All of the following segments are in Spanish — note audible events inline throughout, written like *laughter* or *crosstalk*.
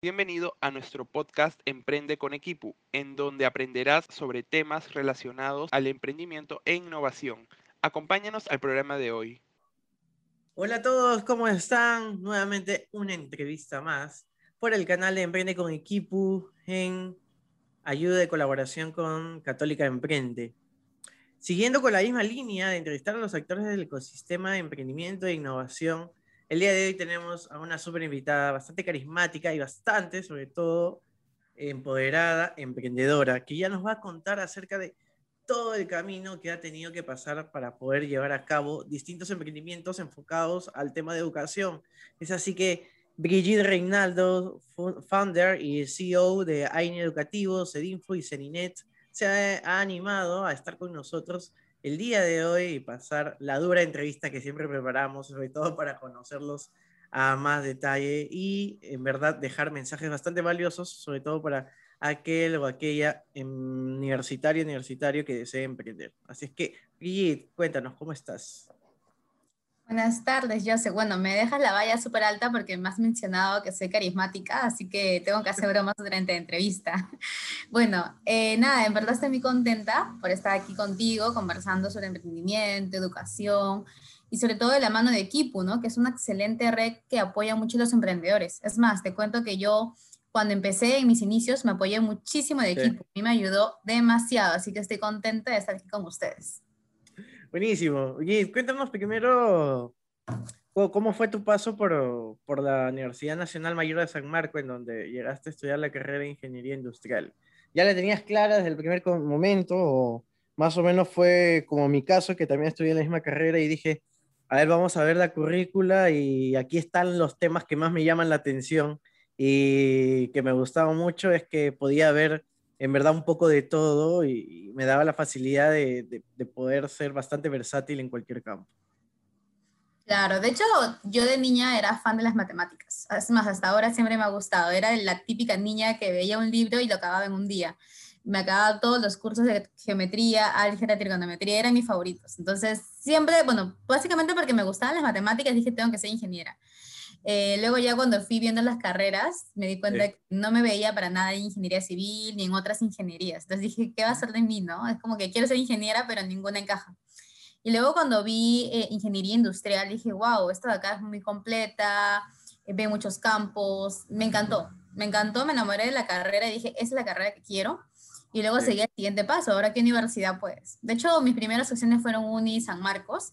Bienvenido a nuestro podcast Emprende con Equipo, en donde aprenderás sobre temas relacionados al emprendimiento e innovación. Acompáñanos al programa de hoy. Hola a todos, ¿cómo están? Nuevamente una entrevista más por el canal de Emprende con Equipo en ayuda de colaboración con Católica Emprende. Siguiendo con la misma línea de entrevistar a los actores del ecosistema de emprendimiento e innovación, el día de hoy tenemos a una súper invitada bastante carismática y bastante, sobre todo, empoderada, emprendedora, que ya nos va a contar acerca de todo el camino que ha tenido que pasar para poder llevar a cabo distintos emprendimientos enfocados al tema de educación. Es así que Brigitte Reinaldo, founder y CEO de AINE Educativo, Cedinfo y Ceninet, se ha animado a estar con nosotros el día de hoy y pasar la dura entrevista que siempre preparamos, sobre todo para conocerlos a más detalle y en verdad dejar mensajes bastante valiosos, sobre todo para aquel o aquella universitario universitario que desee emprender. Así es que, Brigitte, cuéntanos, ¿cómo estás? Buenas tardes, Jose. Bueno, me dejas la valla súper alta porque me has mencionado que soy carismática, así que tengo que hacer bromas durante la entrevista. *laughs* Bueno, eh, nada, en verdad estoy muy contenta por estar aquí contigo conversando sobre emprendimiento, educación y sobre todo de la mano de Equipo, ¿no? Que es una excelente red que apoya mucho a los emprendedores. Es más, te cuento que yo cuando empecé en mis inicios me apoyé muchísimo de Equipo. A mí me ayudó demasiado, así que estoy contenta de estar aquí con ustedes. Buenísimo. Oye, cuéntanos primero cómo fue tu paso por, por, la Universidad Nacional Mayor de San Marco, en donde llegaste a estudiar la carrera de Ingeniería Industrial. ¿Ya la tenías clara desde el primer momento o más o menos fue como mi caso, que también estudié la misma carrera y dije, a ver, vamos a ver la currícula y aquí están los temas que más me llaman la atención y que me gustaban mucho, es que podía ver en verdad un poco de todo y, me daba la facilidad de, poder ser bastante versátil en cualquier campo. Claro, de hecho yo de niña era fan de las matemáticas, es más, hasta ahora siempre me ha gustado, era la típica niña que veía un libro y lo acababa en un día. Me acababa todos los cursos de geometría, álgebra, trigonometría, eran mis favoritos. Entonces, siempre, bueno, básicamente porque me gustaban las matemáticas, dije, tengo que ser ingeniera. Eh, luego ya cuando fui viendo las carreras, me di cuenta que no me veía para nada en ingeniería civil ni en otras ingenierías. Entonces dije, ¿qué va a ser de mí? No? Es como que quiero ser ingeniera, pero ninguna encaja. Y luego cuando vi eh, ingeniería industrial, dije, wow, esto de acá es muy completa, eh, ve muchos campos, me encantó, me encantó, me enamoré de la carrera y dije, esa es la carrera que quiero. Y luego seguí el siguiente paso, ahora qué universidad pues. De hecho, mis primeras opciones fueron Uni San Marcos,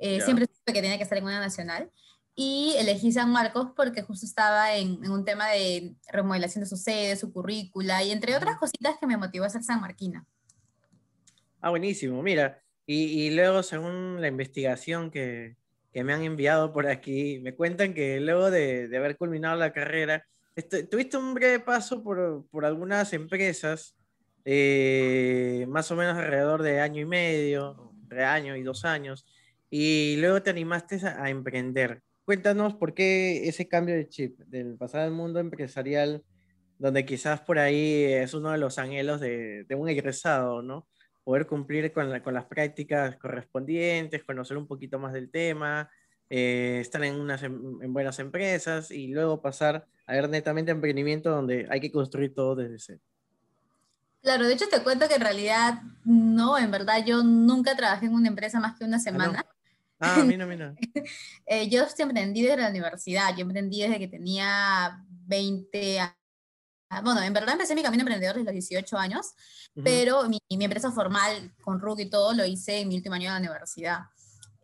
siempre supe que tenía que estar en una nacional y elegí San Marcos porque justo estaba en, en, un tema de remodelación de su sede, su currícula y entre otras cositas que me motivó a ser San Marquina. Ah, buenísimo, mira. Y, y luego, según la investigación que, que, me han enviado por aquí, me cuentan que luego de, de haber culminado la carrera, tuviste un breve paso por, por algunas empresas, eh, más o menos alrededor de año y medio, entre año y dos años, y luego te animaste a, a emprender cuéntanos por qué ese cambio de chip del pasar al mundo empresarial, donde quizás por ahí es uno de los anhelos de, un egresado, ¿no? Poder cumplir con, con, las prácticas correspondientes, conocer un poquito más del tema, eh, estar en, unas, em, en buenas empresas y luego pasar a ver netamente emprendimiento donde hay que construir todo desde cero. Claro, de hecho te cuento que en realidad no, en verdad yo nunca trabajé en una empresa más que una ah, semana. Ah, *laughs* mira, mira. eh, yo emprendí desde la universidad, yo emprendí desde que tenía 20 años. Bueno, en verdad empecé mi camino emprendedor desde los 18 años, pero mi, mi, empresa formal con RUC y todo lo hice en mi último año de la universidad. Ah,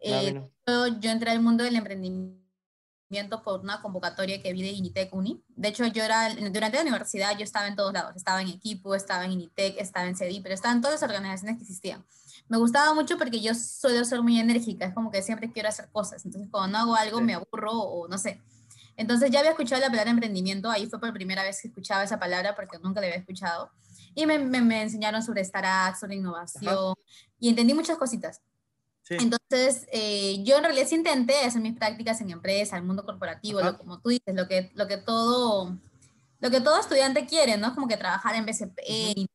eh, yo, yo, entré al mundo del emprendimiento por una convocatoria que vi de Initec Uni. De hecho, yo era, durante la universidad yo estaba en todos lados, estaba en equipo, estaba en Initec, estaba en CEDI, pero estaba en todas las organizaciones que existían me gustaba mucho porque yo suelo ser muy enérgica, es como que siempre quiero hacer cosas, entonces cuando no hago algo me aburro o no sé. Entonces ya había escuchado la palabra emprendimiento, ahí fue por primera vez que escuchaba esa palabra porque nunca la había escuchado. Y me, me, enseñaron sobre startups, sobre innovación y entendí muchas cositas. Entonces, eh, yo en realidad sí intenté hacer mis prácticas en empresa, en el mundo corporativo, lo, como tú dices, lo que, lo que todo lo que todo estudiante quiere, ¿no? Como que trabajar en BCP, en,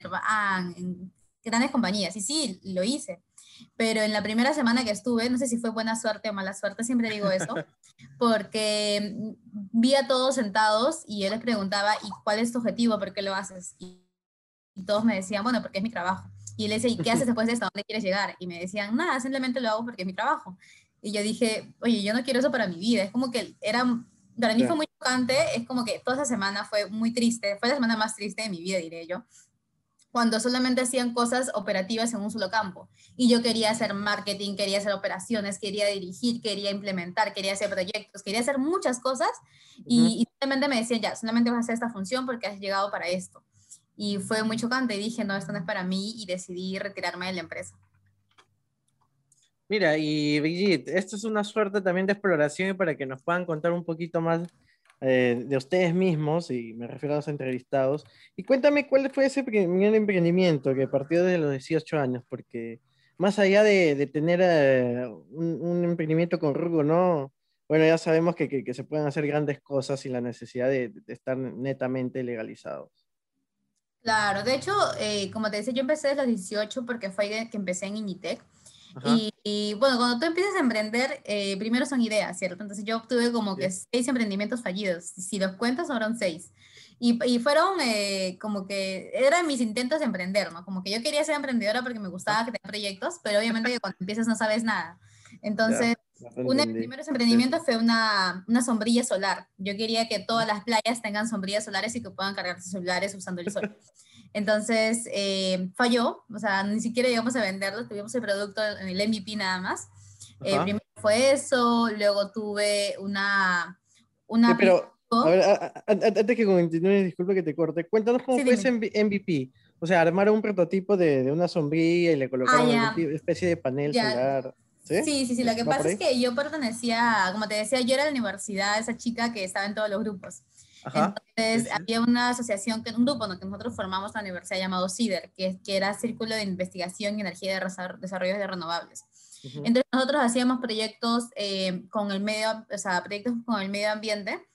en grandes compañías. Y sí, lo hice. pero en la primera semana que estuve, no sé si fue buena suerte o mala suerte, siempre digo eso, *laughs* porque vi a todos sentados y yo les preguntaba, ¿y cuál es tu objetivo? ¿Por qué lo haces? Y, todos me decían, bueno, porque es mi trabajo. Y le decía, ¿y qué haces *laughs* después de esto? ¿A dónde quieres llegar? Y me decían, nada, simplemente lo hago porque es mi trabajo. Y yo dije, oye, yo no quiero eso para mi vida. Es como que era, para mí fue muy chocante, es como que toda esa semana fue muy triste, fue la semana más triste de mi vida, diré yo cuando solamente hacían cosas operativas en un solo campo. Y yo quería hacer marketing, quería hacer operaciones, quería dirigir, quería implementar, quería hacer proyectos, quería hacer muchas cosas y, simplemente me decían, ya, solamente vas a hacer esta función porque has llegado para esto. Y fue muy chocante y dije, no, esto no es para mí y decidí retirarme de la empresa. Mira, y Brigitte, esto es una suerte también de exploración para que nos puedan contar un poquito más eh, de ustedes mismos, y me refiero a los entrevistados, y cuéntame cuál fue ese primer emprendimiento que partió desde los 18 años, porque más allá de, de tener eh, un, un, emprendimiento con Rugo, ¿no? Bueno, ya sabemos que, que, se pueden hacer grandes cosas sin la necesidad de, de estar netamente legalizados. Claro, de hecho, eh, como te decía, yo empecé desde los 18 porque fue que empecé en Initec. Y, bueno, cuando tú empiezas a emprender, eh, primero son ideas, ¿cierto? Entonces yo obtuve como que seis emprendimientos fallidos. Si los cuentas, fueron seis. Y, y fueron eh, como que eran mis intentos de emprender, ¿no? Como que yo quería ser emprendedora porque me gustaba que tenga proyectos, pero obviamente que cuando *laughs* empiezas no sabes nada. Entonces, uno de mis primeros emprendimientos fue una, una, sombrilla solar. Yo quería que todas *laughs* las playas tengan sombrillas solares y que puedan cargar sus celulares usando el sol. Entonces eh, falló, o sea, ni siquiera llegamos a venderlo, tuvimos el producto en el MVP nada más. Eh, primero fue eso, luego tuve una... una pero, a ver, antes que continúe, disculpe que te corte, cuéntanos cómo fue ese MVP. O sea, armaron un prototipo de, de una sombrilla y le colocaron ah, una especie de panel solar. ¿Sí? ¿Sí? sí, sí, Lo que pasa es que yo pertenecía, como te decía, yo era de la universidad, esa chica que estaba en todos los grupos. Entonces, había una asociación, un grupo que nosotros formamos en la universidad llamado CIDER, que, que era Círculo de Investigación y Energía de Desarrollo de Renovables. Entonces, nosotros hacíamos proyectos eh, con el medio, o sea, proyectos con el medio ambiente,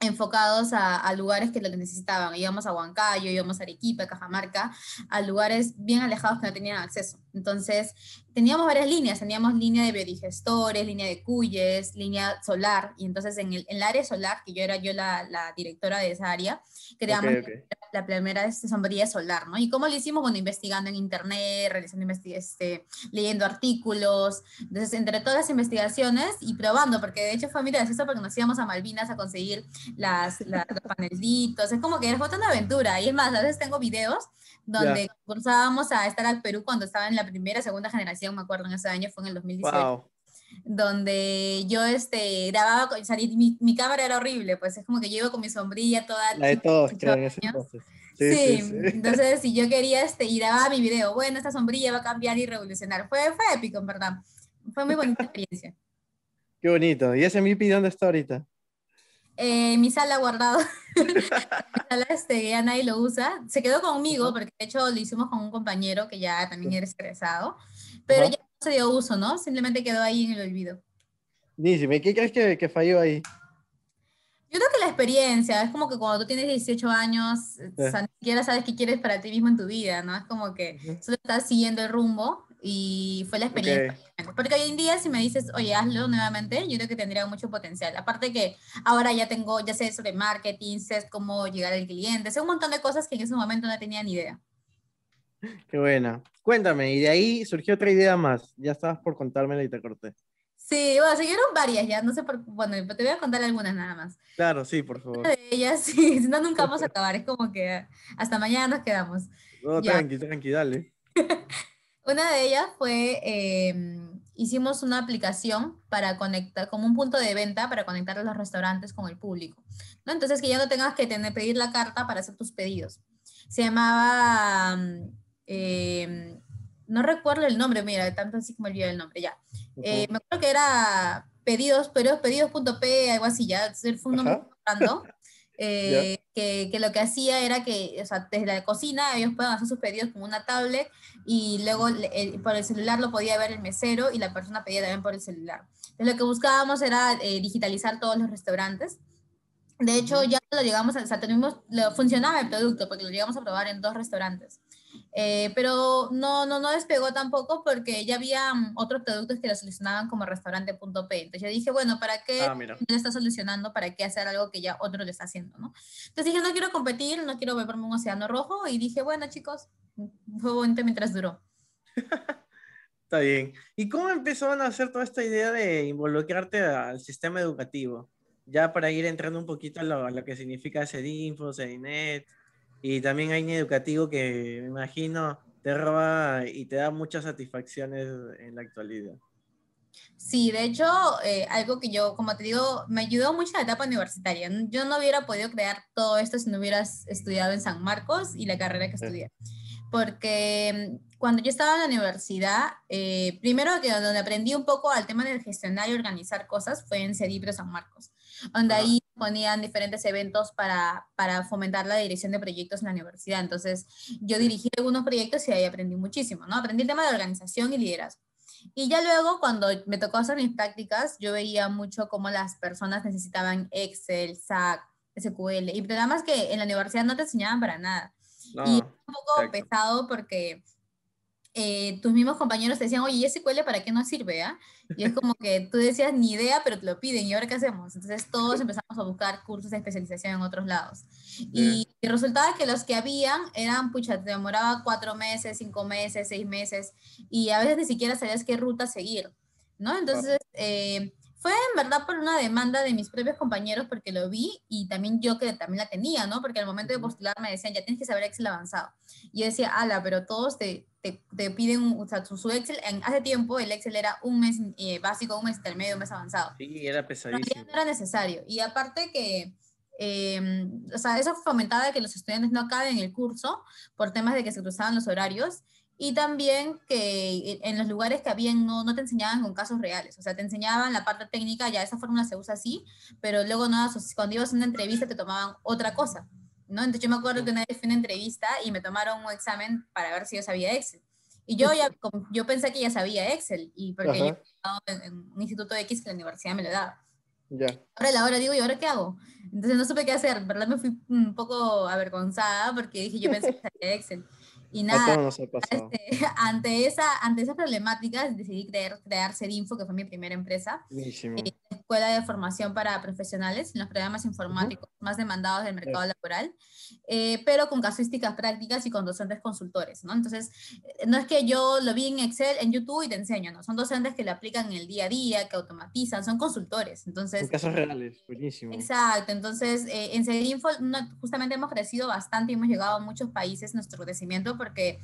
enfocados a, lugares que lo necesitaban. Íbamos a Huancayo, íbamos a Arequipa, Cajamarca, a lugares bien alejados que no tenían acceso. Entonces, teníamos varias líneas, teníamos línea de biodigestores, línea de cuyes, línea solar, y entonces en el, área solar, que yo era yo la, la directora de esa área, creamos La, primera este, sombrilla solar, ¿no? ¿Y cómo lo hicimos? Bueno, investigando en internet, realizando este, leyendo artículos, entonces entre todas las investigaciones y probando, porque de hecho fue muy gracioso porque nos íbamos a Malvinas a conseguir las, *laughs* las los panelitos, es como que era una aventura, y es más, a veces tengo videos donde cursábamos a estar al Perú cuando estaba en la primera, segunda generación, me acuerdo en ese año, fue en el 2018. Donde yo este, grababa, o sea, mi, mi, cámara era horrible, pues es como que yo iba con mi sombrilla toda. La de todos, creo, en ese entonces. Sí, sí, sí, entonces *laughs* si yo quería este, y grababa mi video, bueno, esta sombrilla va a cambiar y revolucionar. Fue, fue épico, en verdad. Fue muy bonita *laughs* experiencia. Qué bonito. ¿Y ese MIPI dónde está ahorita? Eh, mi sala guardado. *laughs* mi sala este, ya nadie lo usa. Se quedó conmigo porque de hecho lo hicimos con un compañero que ya también era estresado, pero ya no se dio uso, ¿no? Simplemente quedó ahí en el olvido. Dísime, ¿qué crees que, que falló ahí? Yo creo que la experiencia, es como que cuando tú tienes 18 años, o sea, ni siquiera sabes qué quieres para ti mismo en tu vida, ¿no? Es como que solo estás siguiendo el rumbo y fue la experiencia. Porque hoy en día si me dices, oye, hazlo nuevamente, yo creo que tendría mucho potencial. Aparte que ahora ya tengo, ya sé sobre marketing, sé cómo llegar al cliente, sé un montón de cosas que en ese momento no tenía ni idea. Qué buena. Cuéntame, y de ahí surgió otra idea más. Ya estabas por contármela y te corté. Sí, bueno, siguieron varias ya, no sé por bueno, te voy a contar algunas nada más. Claro, sí, por favor. Una de ellas, *laughs* sí, si no, nunca vamos a *laughs* acabar, es como que hasta mañana nos quedamos. No, tranqui, tranqui, dale. *laughs* Una de ellas fue, em, hicimos una aplicación para conectar, como un punto de venta para conectar a los restaurantes con el público. ¿no? Entonces, que ya no tengas que tener, pedir la carta para hacer tus pedidos. Se llamaba, em, no recuerdo el nombre, mira, tanto así como olvidé el nombre, ya. Eh, me acuerdo que era pedidos, pedidos, pedidos.p, algo así, ya. Fue un nombre *laughs* eh, que, que, lo que hacía era que, o sea, desde la cocina ellos pueden hacer sus pedidos con una tablet y luego por el celular lo podía ver el mesero y la persona pedía también por el celular. Entonces lo que buscábamos era eh, digitalizar todos los restaurantes. De hecho, ya lo llegamos a, o sea, tenemos, lo, funcionaba el producto porque lo llegamos a probar en dos restaurantes. Eh, pero no, no, no despegó tampoco porque ya había mm, otros productos que lo solucionaban como restaurante.p. Entonces yo dije, bueno, ¿para qué Ah, lo está solucionando? ¿Para qué hacer algo que ya otro lo está haciendo? ¿no? Entonces dije, no quiero competir, no quiero beberme un océano rojo. Y dije, bueno, chicos, fue bonito mientras duró. *laughs* Está bien. ¿Y cómo empezaron a hacer toda esta idea de involucrarte al sistema educativo? Ya para ir entrando un poquito a lo, a lo que significa CEDINFO, CEDINET, y también hay un educativo que me imagino te roba y te da muchas satisfacciones en la actualidad. Sí, de hecho, eh, algo que yo, como te digo, me ayudó mucho la etapa universitaria. Yo no hubiera podido crear todo esto si no hubieras estudiado en San Marcos y la carrera que estudié. Porque mm, cuando yo estaba en la universidad, eh, primero que donde aprendí un poco al tema de gestionar y organizar cosas fue en Cedipro San Marcos, donde Ajá. ahí ponían diferentes eventos para, para fomentar la dirección de proyectos en la universidad. Entonces, yo dirigí algunos proyectos y ahí aprendí muchísimo, ¿no? Aprendí el tema de organización y liderazgo. Y ya luego, cuando me tocó hacer mis prácticas, yo veía mucho cómo las personas necesitaban Excel, SAC, SQL, y programas que en la universidad no te enseñaban para nada. No, Y es un poco exacto. pesado porque eh, tus mismos compañeros te decían, oye, ¿y SQL para qué no sirve? ah?". Y es como que tú decías ni idea, pero te lo piden, ¿y ahora qué hacemos? Entonces todos *laughs* empezamos a buscar cursos de especialización en otros lados. Y, y resultaba que los que habían eran, pucha, te demoraba cuatro meses, cinco meses, seis meses, y a veces ni siquiera sabías qué ruta seguir, ¿no? Entonces, eh, fue en verdad por una demanda de mis propios compañeros porque lo vi y también yo que también la tenía, ¿no? Porque al momento de postular me decían, ya tienes que saber Excel avanzado. Y yo decía, ala, pero todos te, te, te piden, o sea, su, su Excel, en, hace tiempo el Excel era un mes eh, básico, un mes intermedio, un mes avanzado. Sí, era pesadísimo. no era necesario. Y aparte que, eh, o sea, eso fomentaba que los estudiantes no acaben el curso por temas de que se cruzaban los horarios y también que en los lugares que habían no, no te enseñaban con casos reales, o sea, te enseñaban la parte técnica, ya esa fórmula se usa así, pero luego cuando ibas a una entrevista te tomaban otra cosa, ¿no? Entonces yo me acuerdo que una vez fui a una entrevista y me tomaron un examen para ver si yo sabía Excel. Y yo ya, yo pensé que ya sabía Excel, y porque yo Ajá. he estado en, en un instituto X que la universidad me lo daba. Ya. Ahora la hora digo, ¿y ahora qué hago? Entonces no supe qué hacer, ¿verdad? Me fui un poco avergonzada porque dije, yo pensé que sabía Excel. Y nada, este, *laughs* ante, esa, ante esas problemáticas decidí crear, crear Cedinfo, que fue mi primera empresa, eh, escuela de formación para profesionales en los programas informáticos más demandados del mercado laboral, eh, pero con casuísticas prácticas y con docentes consultores, ¿no? Entonces, eh, no es que yo lo vi en Excel, en YouTube y te enseño, ¿no? Son docentes que lo aplican en el día a día, que automatizan, son consultores. Entonces, En casos reales, buenísimo. Exacto, entonces eh, en Cedinfo no- justamente hemos crecido bastante y hemos llegado a muchos países nuestro crecimiento porque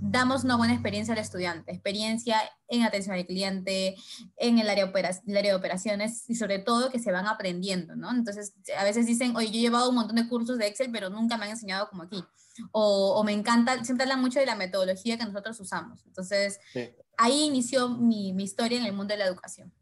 damos una buena experiencia al estudiante, experiencia en atención al cliente, en el área, el área de operaciones y sobre todo que se van aprendiendo, ¿no? Entonces a veces dicen, oye, yo he llevado un montón de cursos de Excel, pero nunca me han enseñado como aquí. O, o me encanta, siempre hablan mucho de la metodología que nosotros usamos. Entonces Sí. ahí inició mi, mi historia en el mundo de la educación.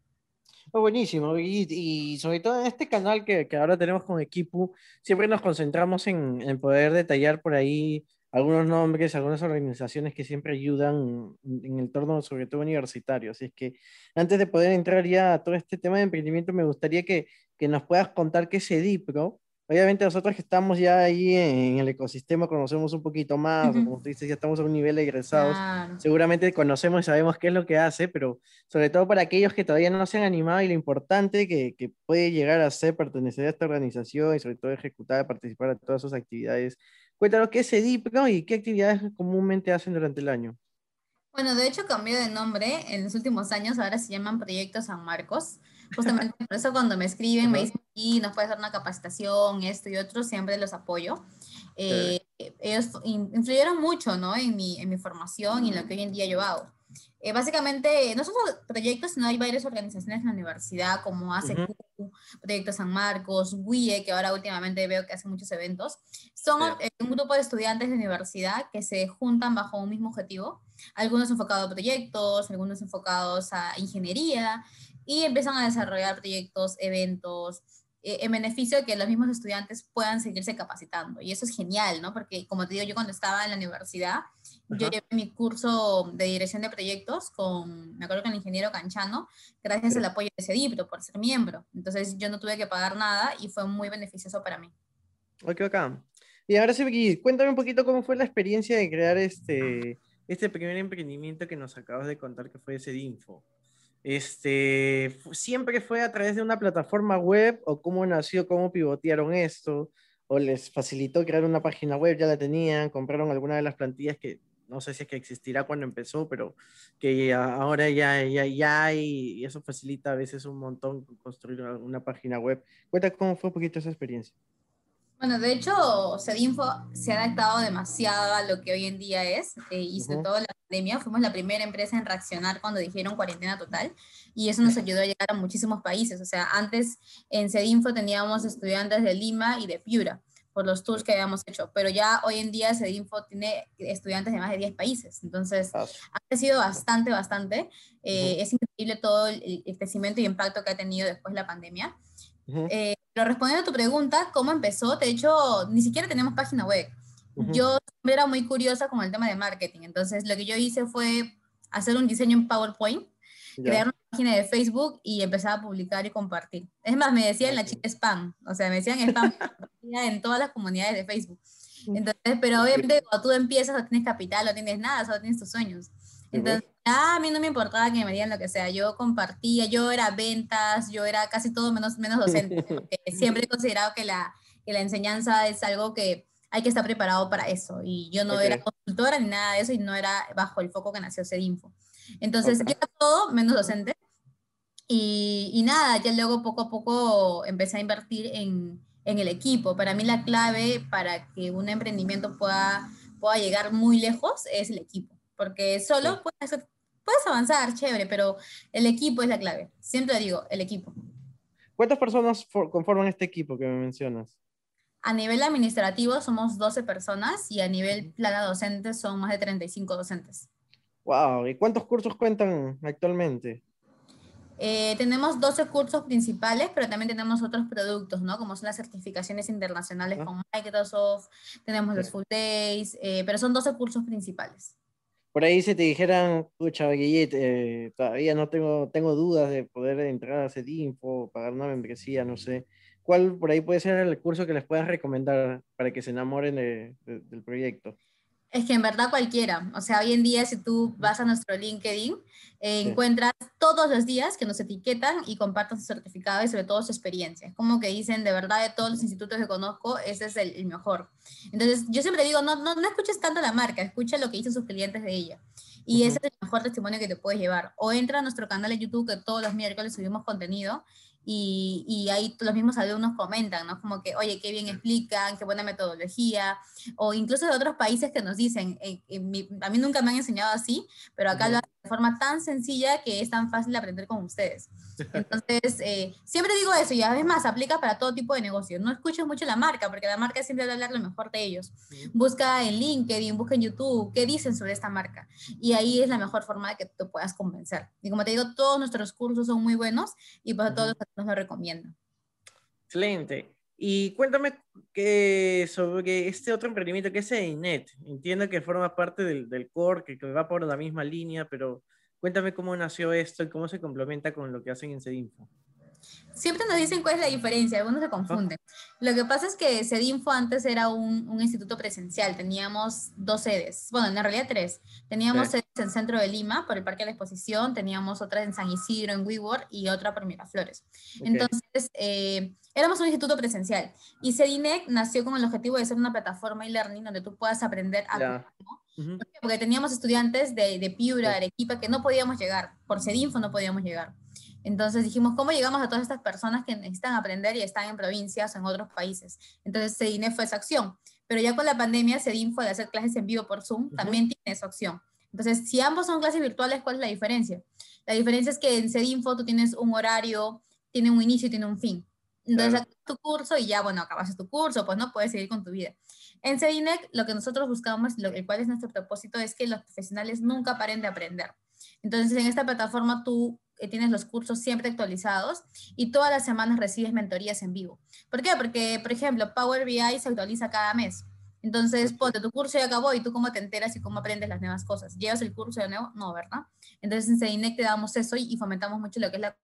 Oh, buenísimo. Y, y sobre todo en este canal que, que ahora tenemos con Equipo, siempre nos concentramos en, en poder detallar por ahí algunos nombres, algunas organizaciones que siempre ayudan en el torno, sobre todo universitario. Así es que antes de poder entrar ya a todo este tema de emprendimiento, me gustaría que, que nos puedas contar qué es Edipro. Obviamente nosotros que estamos ya ahí en el ecosistema conocemos un poquito más, o Ujú. como tú dices, ya estamos a un nivel de egresados Claro. seguramente conocemos y sabemos qué es lo que hace, pero sobre todo para aquellos que todavía no se han animado y lo importante que, que puede llegar a ser pertenecer a esta organización y sobre todo ejecutar, participar en todas sus actividades. Cuéntanos qué es EDIPRO y qué actividades comúnmente hacen durante el año. Bueno, de hecho cambió de nombre en los últimos años, ahora se llaman Proyecto San Marcos. Justamente por eso cuando me escriben, me Ajá. dicen, y nos puedes dar una capacitación, esto y otro, siempre los apoyo. Eh, ellos in- influyeron mucho, ¿no? En mi, en mi formación y en lo que hoy en día yo hago. Eh, básicamente, no solo proyectos, sino hay varias organizaciones en la universidad, como ACQ, Proyecto San Marcos, WIE, que ahora últimamente veo que hace muchos eventos. Son Sí. eh, un grupo de estudiantes de universidad que se juntan bajo un mismo objetivo algunos enfocados a proyectos, algunos enfocados a ingeniería, y empiezan a desarrollar proyectos, eventos, eh, en beneficio de que los mismos estudiantes puedan seguirse capacitando. Y eso es genial, ¿no? Porque, como te digo, yo cuando estaba en la universidad, yo Ajá. llevé mi curso de dirección de proyectos con, me acuerdo que el ingeniero Canchano, gracias Sí. al apoyo de Cedipro por ser miembro. Entonces yo no tuve que pagar nada y fue muy beneficioso para mí. Ok, acá. Y ahora sí, cuéntame un poquito cómo fue la experiencia de crear este, este primer emprendimiento que nos acabas de contar que fue ese Info. Este, ¿Siempre fue a través de una plataforma web o cómo nació, cómo pivotearon esto? ¿O les facilitó crear una página web, ya la tenían, compraron alguna de las plantillas que no sé si es que existirá cuando empezó, pero que ahora ya, ya, ya hay, y eso facilita a veces un montón construir una, página web. Cuenta cómo fue un poquito esa experiencia. Bueno, de hecho, Sedinfo se ha adaptado demasiado a lo que hoy en día es, eh, y sobre todo la pandemia. Fuimos la primera empresa en reaccionar cuando dijeron cuarentena total, y eso nos ayudó a llegar a muchísimos países. O sea, antes en Sedinfo teníamos estudiantes de Lima y de Piura, por los tours que habíamos hecho, pero ya hoy en día Sedinfo tiene estudiantes de más de 10 países. Entonces, ha crecido bastante, bastante. Eh, es increíble todo el, crecimiento y impacto que ha tenido después de la pandemia. Eh, pero respondiendo a tu pregunta, ¿cómo empezó? De hecho, ni siquiera tenemos página web. Yo era muy curiosa con el tema de marketing, entonces lo que yo hice fue hacer un diseño en PowerPoint, crear una página de Facebook y empezar a publicar y compartir. Es más, me decían la chica spam, o sea, me decían spam *laughs* en todas las comunidades de Facebook. Entonces, pero obviamente cuando tú empiezas no tienes capital, no tienes nada, solo tienes tus sueños. Entonces, a mí no me importaba que me dieran lo que sea, yo compartía, yo era ventas, yo era casi todo menos, menos docente, *laughs* siempre he considerado que la, que la enseñanza es algo que hay que estar preparado para eso, y yo no era consultora ni nada de eso, y no era bajo el foco que nació Sedinfo. Entonces, yo era todo menos docente, y, y, nada, ya luego poco a poco empecé a invertir en, en el equipo. Para mí la clave para que un emprendimiento pueda, pueda llegar muy lejos es el equipo porque solo puedes, puedes avanzar, chévere, pero el equipo es la clave. Siempre digo, el equipo. ¿Cuántas personas conforman este equipo que me mencionas? A nivel administrativo somos 12 personas y a nivel plana docente son más de 35 docentes. Wow, ¿y cuántos cursos cuentan actualmente? Eh, tenemos 12 cursos principales, pero también tenemos otros productos, ¿no? Como son las certificaciones internacionales con Microsoft, tenemos los Full Days, eh, pero son 12 cursos principales por ahí si te dijeran, pucha, Guillet, eh, todavía no tengo, tengo dudas de poder entrar a ese info, pagar una membresía, no sé. ¿Cuál por ahí puede ser el curso que les puedas recomendar para que se enamoren del proyecto? Es que en verdad cualquiera, o sea, hoy en día si tú vas a nuestro LinkedIn, eh, encuentras todos los días que nos etiquetan y compartan su certificado y sobre todo su experiencia. Como que dicen, de verdad, de todos los institutos que conozco, ese es el, mejor. Entonces, yo siempre digo, no, no, no escuches tanto la marca, escucha lo que dicen sus clientes de ella. Y ese es el mejor testimonio que te puedes llevar. O entra a nuestro canal de YouTube, que todos los miércoles subimos contenido, y, y, ahí los mismos alumnos comentan, ¿no? Como que, oye, qué bien explican, qué buena metodología, o incluso de otros países que nos dicen, eh, a mí nunca me han enseñado así, pero acá lo hacen forma tan sencilla que es tan fácil aprender con ustedes. *laughs* Entonces, eh, siempre digo eso y a más aplica para todo tipo de negocios. No escuches mucho la marca, porque la marca siempre va a hablar lo mejor de ellos. Busca en LinkedIn, busca en YouTube, qué dicen sobre esta marca. Y ahí es la mejor forma de que te puedas convencer. Y como te digo, todos nuestros cursos son muy buenos y pues a todos los lo recomiendo. Excelente. Y cuéntame que sobre este otro emprendimiento que es Inet. Entiendo que forma parte del, del core, que, que, va por la misma línea, pero cuéntame cómo nació esto y cómo se complementa con lo que hacen en Sedinfo. Siempre nos dicen cuál es la diferencia, algunos se confunden. Lo que pasa es que Sedinfo antes era un, un instituto presencial, teníamos dos sedes, bueno, en realidad tres. Teníamos sedes en centro de Lima, por el Parque de la Exposición, teníamos otra en San Isidro, en WeWork, y otra por Miraflores. Entonces, eh, éramos un instituto presencial. Y Sedinec nació con el objetivo de ser una plataforma e-learning donde tú puedas aprender a... Porque teníamos estudiantes de, de Piura, de Arequipa, que no podíamos llegar, por Sedinfo no podíamos llegar. Entonces dijimos, ¿cómo llegamos a todas estas personas que necesitan aprender y están en provincias o en otros países? Entonces CEDINE fue esa opción. Pero ya con la pandemia, CEDIN fue de hacer clases en vivo por Zoom, también tiene esa opción. Entonces, si ambos son clases virtuales, ¿cuál es la diferencia? La diferencia es que en CEDINFO tú tienes un horario, tiene un inicio y tiene un fin. Entonces, claro. tu curso y ya, bueno, acabas tu curso, pues no puedes seguir con tu vida. En CEDINEC, lo que nosotros buscamos, lo, el cual es nuestro propósito, es que los profesionales nunca paren de aprender. Entonces, en esta plataforma tú eh, tienes los cursos siempre actualizados y todas las semanas recibes mentorías en vivo. ¿Por qué? Porque, por ejemplo, Power BI se actualiza cada mes. Entonces, ponte, tu curso ya acabó y tú cómo te enteras y cómo aprendes las nuevas cosas. ¿Llevas el curso de nuevo? No, ¿verdad? Entonces, en CEDINEC te damos eso y, fomentamos mucho lo que es la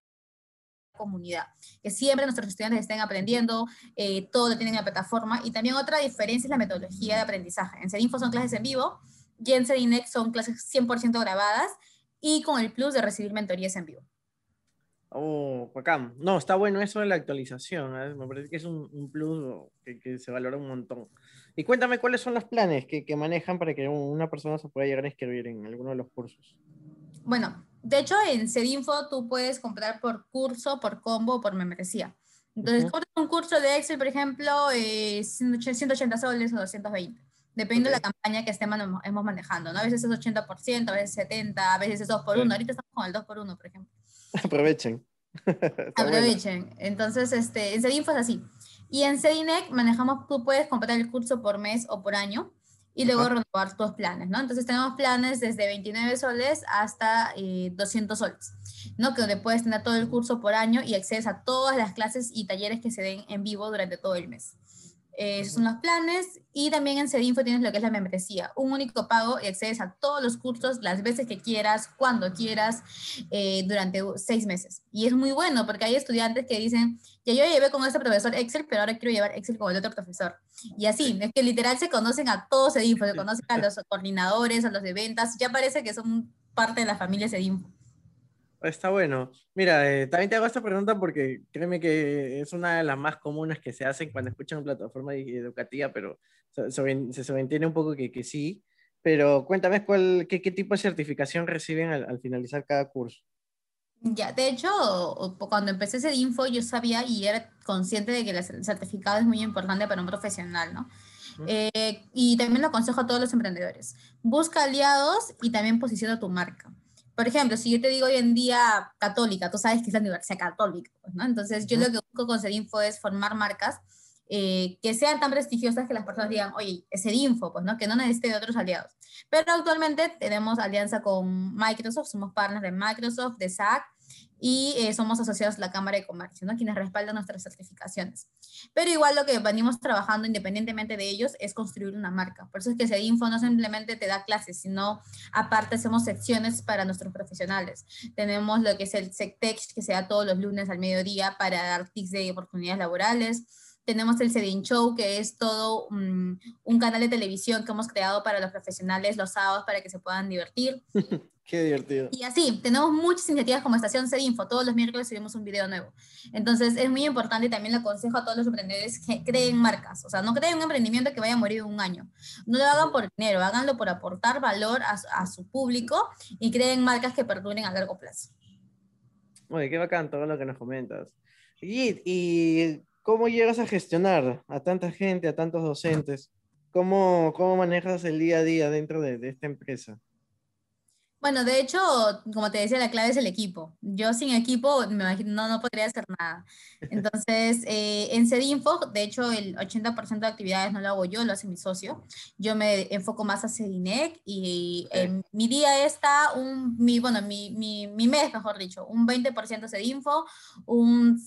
comunidad, que siempre nuestros estudiantes estén aprendiendo, eh, todo lo tienen en la plataforma. Y también otra diferencia es la metodología de aprendizaje. En Cerinfo son clases en vivo y en Cerinex son clases 100% grabadas y con el plus de recibir mentorías en vivo. Oh, bacán. No, está bueno eso de la actualización. ¿eh? Me parece que es un, plus que, que, se valora un montón. Y cuéntame cuáles son los planes que, que, manejan para que una persona se pueda llegar a inscribir en alguno de los cursos. Bueno, de hecho en Cedinfo tú puedes comprar por curso, por combo, por membresía. Entonces, uh -huh. un curso de Excel, por ejemplo, eh, 180 soles o 220. Dependiendo okay. de la campaña que estemos manejando, ¿no? A veces es 80%, a veces 70%, a veces es 2 por 1 Ahorita estamos con el 2 por 1 por ejemplo. *laughs* Aprovechen. *laughs* Aprovechen. Entonces, este, en Cedinfo es así. Y en Cedinec manejamos, tú puedes comprar el curso por mes o por año y luego Ajá. renovar tus planes, ¿no? Entonces tenemos planes desde 29 soles hasta eh, 200 soles, ¿no? Que donde puedes tener todo el curso por año y accedes a todas las clases y talleres que se den en vivo durante todo el mes. Eh, esos son los planes. Y también en Cedinfo tienes lo que es la membresía. Un único pago y accedes a todos los cursos las veces que quieras, cuando quieras, eh, durante seis meses. Y es muy bueno porque hay estudiantes que dicen, ya yo llevé con este profesor Excel, pero ahora quiero llevar Excel con el otro profesor. Y así, es que literal se conocen a todos Cedinfo, se conocen a los coordinadores, a los de ventas. Ya parece que son parte de la familia Cedinfo. Está bueno. Mira, eh, también te hago esta pregunta porque créeme que es una de las más comunes que se hacen cuando escuchan plataforma educativa, pero se, se sobreentiende un poco que, que, sí. Pero cuéntame cuál, qué, qué, tipo de certificación reciben al, al, finalizar cada curso. Ya, de hecho, cuando empecé ese info, yo sabía y era consciente de que el certificado es muy importante para un profesional, ¿no? Eh, y también lo aconsejo a todos los emprendedores. Busca aliados y también posiciona tu marca por ejemplo, si yo te digo hoy en día católica, tú sabes que es la Universidad Católica, pues, ¿no? Entonces, yo uh -huh. lo que busco con Cedinfo es formar marcas eh, que sean tan prestigiosas que las personas digan, oye, es Cedinfo, pues, ¿no? Que no necesite de otros aliados. Pero actualmente tenemos alianza con Microsoft, somos partners de Microsoft, de SAC, y eh, somos asociados a la Cámara de Comercio, ¿no? quienes respaldan nuestras certificaciones. Pero igual lo que venimos trabajando independientemente de ellos es construir una marca. Por eso es que Cedinfo no simplemente te da clases, sino aparte hacemos secciones para nuestros profesionales. Tenemos lo que es el SecTech, que se da todos los lunes al mediodía para dar tips de oportunidades laborales tenemos el Cedin Show, que es todo um, un canal de televisión que hemos creado para los profesionales los sábados para que se puedan divertir. *laughs* Qué divertido. Y así, tenemos muchas iniciativas como Estación Cedinfo, todos los miércoles subimos un video nuevo. Entonces, es muy importante y también le aconsejo a todos los emprendedores que creen marcas, o sea, no creen un emprendimiento que vaya a morir un año. No lo hagan por dinero, háganlo por aportar valor a, a su público y creen marcas que perduren a largo plazo. Oye, qué bacán todo lo que nos comentas. Y, y ¿Cómo llegas a gestionar a tanta gente, a tantos docentes? ¿Cómo, cómo manejas el día a día dentro de, de, esta empresa? Bueno, de hecho, como te decía, la clave es el equipo. Yo sin equipo me imagino, no, no podría hacer nada. Entonces, *laughs* eh, en Cedinfo, de hecho, el 80% de actividades no lo hago yo, lo hace mi socio. Yo me enfoco más a Cedinec y sí. en mi día está un, mi, bueno, mi, mi, mi mes, mejor dicho, un 20% Cedinfo, un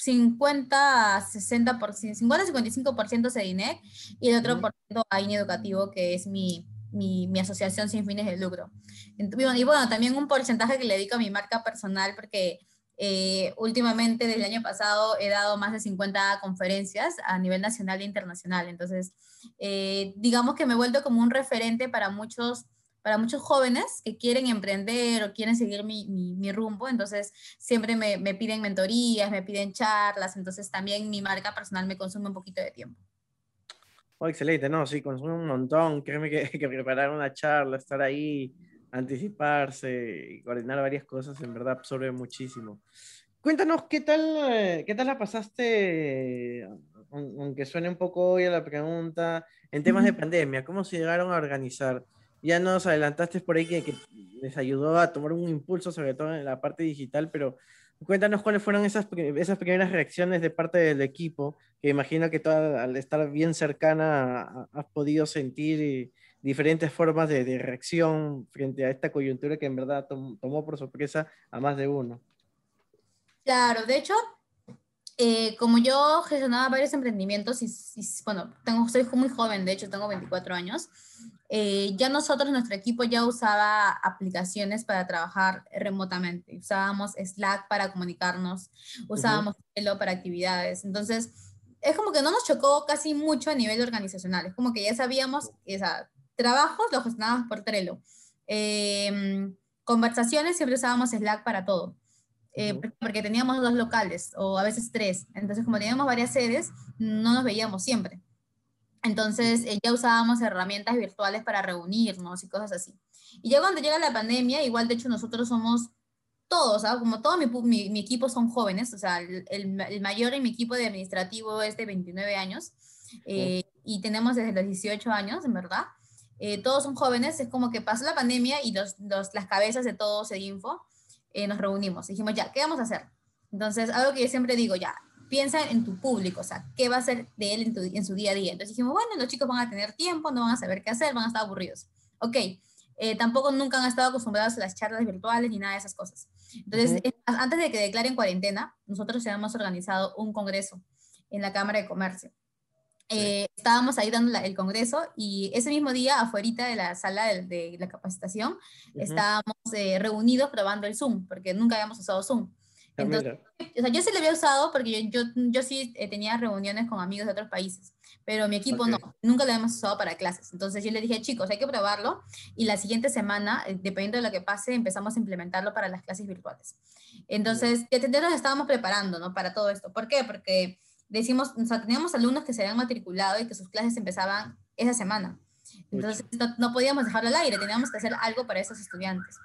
50 60 50 55% CEDINEC y el otro por ciento AINE Educativo, que es mi, mi, asociación sin fines de lucro. Y bueno, también un porcentaje que le dedico a mi marca personal, porque eh, últimamente, desde el año pasado, he dado más de 50 conferencias a nivel nacional e internacional. Entonces, eh, digamos que me he vuelto como un referente para muchos para muchos jóvenes que quieren emprender o quieren seguir mi, rumbo, entonces siempre me, piden mentorías, me piden charlas, entonces también mi marca personal me consume un poquito de tiempo. Oh, excelente, no, sí, consume un montón, créeme que, *laughs* que preparar una charla, estar ahí, anticiparse y coordinar varias cosas, en verdad absorbe muchísimo. Cuéntanos, ¿qué tal, qué tal la pasaste, aunque suene un poco hoy a la pregunta, en temas de pandemia? ¿Cómo se llegaron a organizar? ya nos adelantaste por ahí que, que, les ayudó a tomar un impulso, sobre todo en la parte digital, pero cuéntanos cuáles fueron esas, esas primeras reacciones de parte del equipo, que imagino que toda, al estar bien cercana has podido sentir diferentes formas de, de, reacción frente a esta coyuntura que en verdad tom, tomó por sorpresa a más de uno. Claro, de hecho, Eh, como yo gestionaba varios emprendimientos y, bueno, tengo, soy muy joven, de hecho tengo 24 años, eh, ya nosotros, nuestro equipo ya usaba aplicaciones para trabajar remotamente. Usábamos Slack para comunicarnos, usábamos Trello para actividades. Entonces, es como que no nos chocó casi mucho a nivel organizacional. Es como que ya sabíamos, o sea, trabajos los gestionábamos por Trello. Em, conversaciones siempre usábamos Slack para todo. Eh, porque teníamos dos locales o a veces tres. Entonces, como teníamos varias sedes, no nos veíamos siempre. Entonces, eh, ya usábamos herramientas virtuales para reunirnos y cosas así. Y ya cuando llega la pandemia, igual de hecho nosotros somos todos, ¿sabes? como todo mi, mi, equipo son jóvenes, o sea, el, el, mayor en mi equipo de administrativo es de 29 años eh, y tenemos desde los 18 años, en verdad. Eh, todos son jóvenes, es como que pasó la pandemia y los, los, las cabezas de todos el info nos reunimos. Dijimos, ya, ¿qué vamos a hacer? Entonces, algo que yo siempre digo, ya, piensa en tu público, o sea, ¿qué va a hacer de él en, su día a día? Entonces dijimos, bueno, los chicos van a tener tiempo, no van a saber qué hacer, van a estar aburridos. Ok, eh, tampoco nunca han estado acostumbrados a las charlas virtuales ni nada de esas cosas. Entonces, antes de que declaren cuarentena, nosotros ya hemos organizado un congreso en la Cámara de Comercio. Eh, estábamos ahí dando el congreso y ese mismo día, afuera de la sala de, la capacitación, estábamos eh, reunidos probando el Zoom, porque nunca habíamos usado Zoom. Ah, Entonces, o sea, yo sí lo había usado porque yo, yo, yo sí eh, tenía reuniones con amigos de otros países, pero mi equipo no, nunca lo habíamos usado para clases. Entonces yo le dije, chicos, hay que probarlo y la siguiente semana, eh, dependiendo de lo que pase, empezamos a implementarlo para las clases virtuales. Entonces, ya nos estábamos preparando, ¿no? Para todo esto. ¿Por qué? Porque decimos, o sea, teníamos alumnos que se habían matriculado y que sus clases empezaban esa semana. Entonces, no, no podíamos dejarlo al aire, teníamos que hacer algo para esos estudiantes.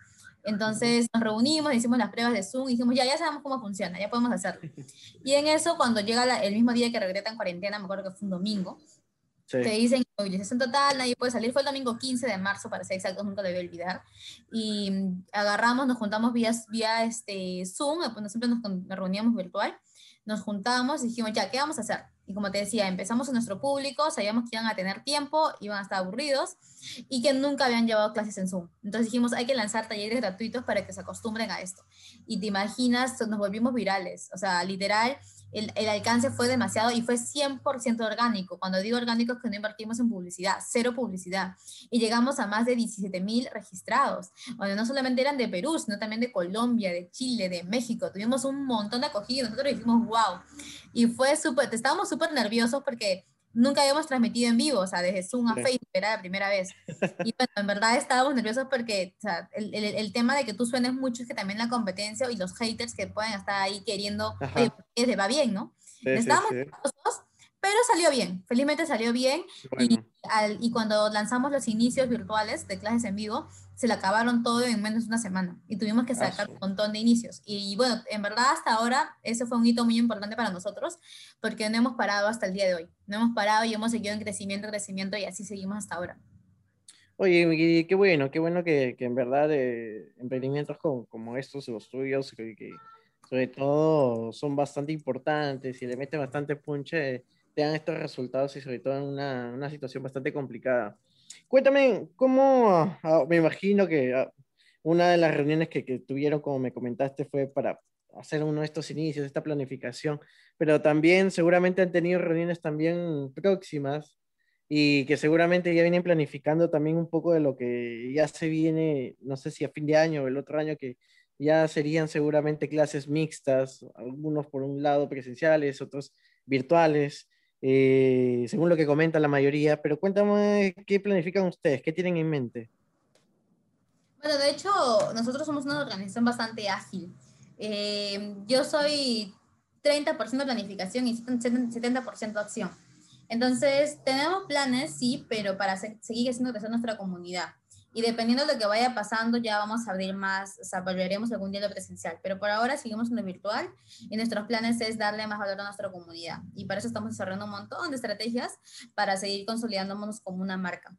Entonces nos reunimos, hicimos las pruebas de Zoom y dijimos, ya, ya sabemos cómo funciona, ya podemos hacerlo. *laughs* Y en eso, cuando llega el mismo día que regresan en cuarentena, me acuerdo que fue un domingo, te dicen movilización total, nadie puede salir. Fue el domingo 15 de marzo, para ser exacto, nunca lo voy a olvidar. Y agarramos, nos juntamos vía, vía este, Zoom, pues siempre nos, nos reuníamos virtual, nos juntamos y dijimos, ya, ¿qué vamos a hacer? Y como te decía, empezamos en nuestro público, sabíamos que iban a tener tiempo, iban a estar aburridos y que nunca habían llevado clases en Zoom. Entonces dijimos, hay que lanzar talleres gratuitos para que se acostumbren a esto. Y te imaginas, nos volvimos virales. O sea, literal, el, el, alcance fue demasiado y fue 100% orgánico. Cuando digo orgánico es que no invertimos en publicidad, cero publicidad. Y llegamos a más de 17 mil registrados, donde no solamente eran de Perú, sino también de Colombia, de Chile, de México. Tuvimos un montón de acogida. Nosotros dijimos, wow. Y fue súper, estábamos súper nerviosos porque nunca habíamos transmitido en vivo, o sea, desde Zoom a Facebook, era la primera vez. Y bueno, en verdad estábamos nerviosos porque o sea, el, el, el, tema de que tú suenes mucho es que también la competencia y los haters que pueden estar ahí queriendo, oye, va bien, ¿no? Sí, estábamos sí, sí. Salió bien, felizmente salió bien. Bueno. Y, al, y cuando lanzamos los inicios virtuales de clases en vivo, se le acabaron todo en menos de una semana y tuvimos que sacar un montón de inicios. Y bueno, en verdad hasta ahora ese fue un hito muy importante para nosotros porque no hemos parado hasta el día de hoy. No hemos parado y hemos seguido en crecimiento, crecimiento y así seguimos hasta ahora. Oye, qué bueno, qué bueno que, que en verdad eh, emprendimientos como, como, estos, los tuyos, que, que, sobre todo son bastante importantes y le meten bastante punche, te dan estos resultados y sobre todo en una, una situación bastante complicada. Cuéntame, ¿cómo, ah, me imagino que ah, una de las reuniones que, que, tuvieron, como me comentaste, fue para hacer uno de estos inicios, esta planificación, pero también seguramente han tenido reuniones también próximas y que seguramente ya vienen planificando también un poco de lo que ya se viene, no sé si a fin de año o el otro año, que ya serían seguramente clases mixtas, algunos por un lado presenciales, otros virtuales eh, según lo que comenta la mayoría, pero cuéntame qué planifican ustedes, qué tienen en mente. Bueno, de hecho, nosotros somos una organización bastante ágil. Eh, yo soy 30% planificación y 70% acción. Entonces, tenemos planes, sí, pero para seguir haciendo crecer nuestra comunidad y dependiendo de lo que vaya pasando, ya vamos a abrir más, o sea, volveremos algún día lo presencial, pero por ahora seguimos en lo virtual y nuestros planes es darle más valor a nuestra comunidad y para eso estamos desarrollando un montón de estrategias para seguir consolidándonos como una marca.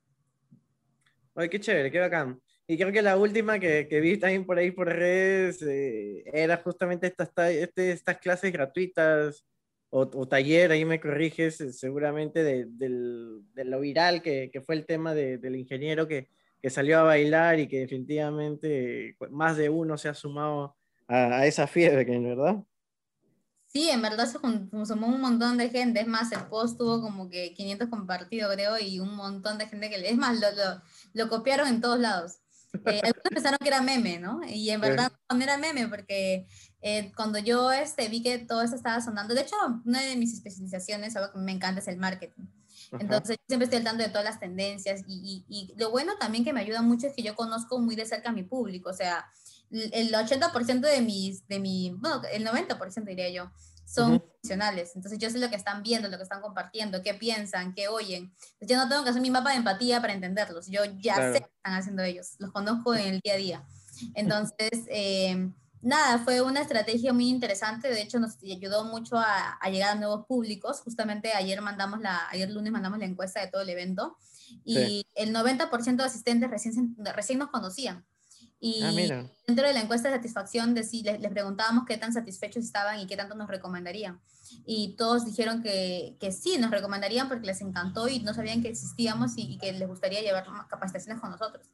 Ay, qué chévere, qué bacán. Y creo que la última que, que vi también por ahí por redes eh, era justamente estas, este, estas clases gratuitas o, o, taller, ahí me corriges, seguramente de, de lo viral que, que, fue el tema de, del ingeniero que, que salió a bailar y que definitivamente más de uno se ha sumado a, a esa fiebre, ¿verdad? Sí, en verdad se sumó un montón de gente. Es más, el post tuvo como que 500 compartidos, creo, y un montón de gente que. Es más, lo, lo, lo copiaron en todos lados. Eh, algunos *laughs* pensaron que era meme, ¿no? Y en verdad no era meme, porque eh, cuando yo este, vi que todo esto estaba sonando, de hecho, una de mis especializaciones, algo que me encanta es el marketing. Entonces, yo siempre estoy al tanto de todas las tendencias y, y, y, lo bueno también que me ayuda mucho es que yo conozco muy de cerca a mi público, o sea, el 80% de mis, de mi, bueno, el 90% diría yo, son profesionales. Entonces yo sé lo que están viendo, lo que están compartiendo, qué piensan, qué oyen. Entonces, yo no tengo que hacer mi mapa de empatía para entenderlos. Yo ya sé qué están haciendo ellos. Los conozco en el día a día. Entonces, eh, nada, fue una estrategia muy interesante. De hecho, nos ayudó mucho a, a, llegar a nuevos públicos. Justamente ayer mandamos la, ayer lunes mandamos la encuesta de todo el evento y sí. el 90% de asistentes recién, recién nos conocían. Y ah, dentro de la encuesta de satisfacción de si les, les, preguntábamos qué tan satisfechos estaban y qué tanto nos recomendarían. Y todos dijeron que, que sí, nos recomendarían porque les encantó y no sabían que existíamos y, y que les gustaría llevar capacitaciones con nosotros.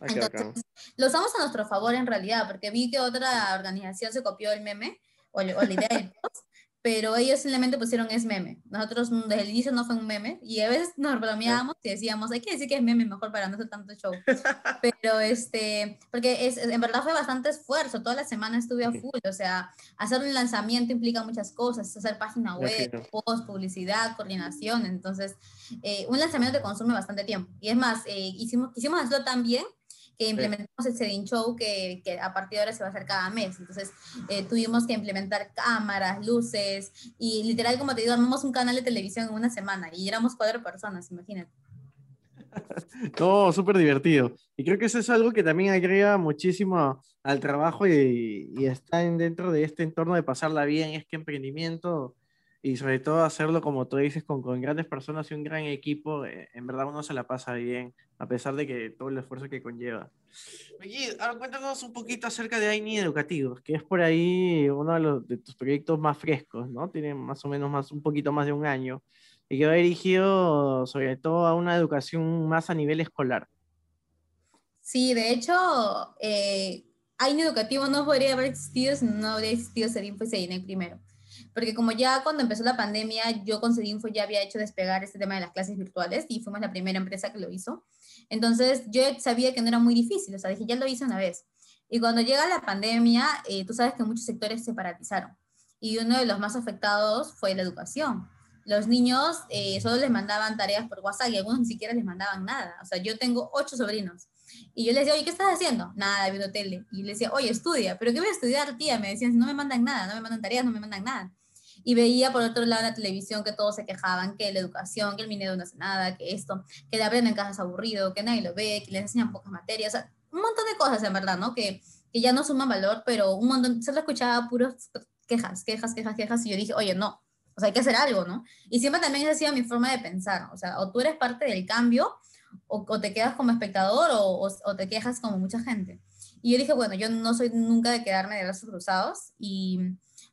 Entonces, lo usamos a nuestro favor en realidad, porque vi que otra organización se copió el meme o, o la idea del *laughs* post pero ellos simplemente pusieron es meme. Nosotros desde el inicio no fue un meme y a veces nos bromeábamos y decíamos, hay que decir que es meme mejor para no hacer tanto show. *laughs* Pero este, porque es, en verdad fue bastante esfuerzo, toda la semana estuve a full, o sea, hacer un lanzamiento implica muchas cosas, hacer página web, post, publicidad, coordinación, entonces eh, un lanzamiento te consume bastante tiempo. Y es más, eh, hicimos, quisimos hacerlo tan bien que implementamos el Sedin Show que, que, a partir de ahora se va a hacer cada mes. Entonces eh, tuvimos que implementar cámaras, luces y literal, como te digo, armamos un canal de televisión en una semana y éramos cuatro personas, imagínate. *laughs* No, súper divertido. Y creo que eso es algo que también agrega muchísimo al trabajo y, y está dentro de este entorno de pasarla bien, es que emprendimiento y sobre todo hacerlo, como tú dices, con, con grandes personas y un gran equipo, eh, en verdad uno se la pasa bien, a pesar de que todo el esfuerzo que conlleva. Oye, ahora cuéntanos un poquito acerca de AINI Educativos, que es por ahí uno de, los, de tus proyectos más frescos, ¿no? Tiene más o menos más, un poquito más de un año, y que va dirigido sobre todo a una educación más a nivel escolar. Sí, de hecho, eh, AINI Educativo no podría haber existido si no habría existido y Sedinec primero porque como ya cuando empezó la pandemia, yo con Cedinfo ya había hecho despegar este tema de las clases virtuales y fuimos la primera empresa que lo hizo. Entonces yo sabía que no era muy difícil, o sea, dije, ya lo hice una vez. Y cuando llega la pandemia, eh, tú sabes que muchos sectores se paralizaron y uno de los más afectados fue la educación. Los niños eh, solo les mandaban tareas por WhatsApp y algunos ni siquiera les mandaban nada. O sea, yo tengo ocho sobrinos y yo les decía, oye, ¿qué estás haciendo? Nada, viendo tele. Y les decía, oye, estudia. ¿Pero qué voy a estudiar, tía? Me decían, no me mandan nada, no me mandan tareas, no me mandan nada. Y veía por otro lado la televisión que todos se quejaban, que la educación, que el Minedo no hace nada, que esto, que le aprenden en casa es aburrido, que nadie lo ve, que les enseñan pocas materias. O sea, un montón de cosas en verdad, ¿no? Que, que ya no suman valor, pero un montón, solo escuchaba puros quejas, quejas, quejas, quejas. Y yo dije, oye, no, o sea, hay que hacer algo, ¿no? Y siempre también esa ha sido mi forma de pensar, o sea, o tú eres parte del cambio o, o te quedas como espectador o, o, o, te quejas como mucha gente. Y yo dije, bueno, yo no soy nunca de quedarme de brazos cruzados y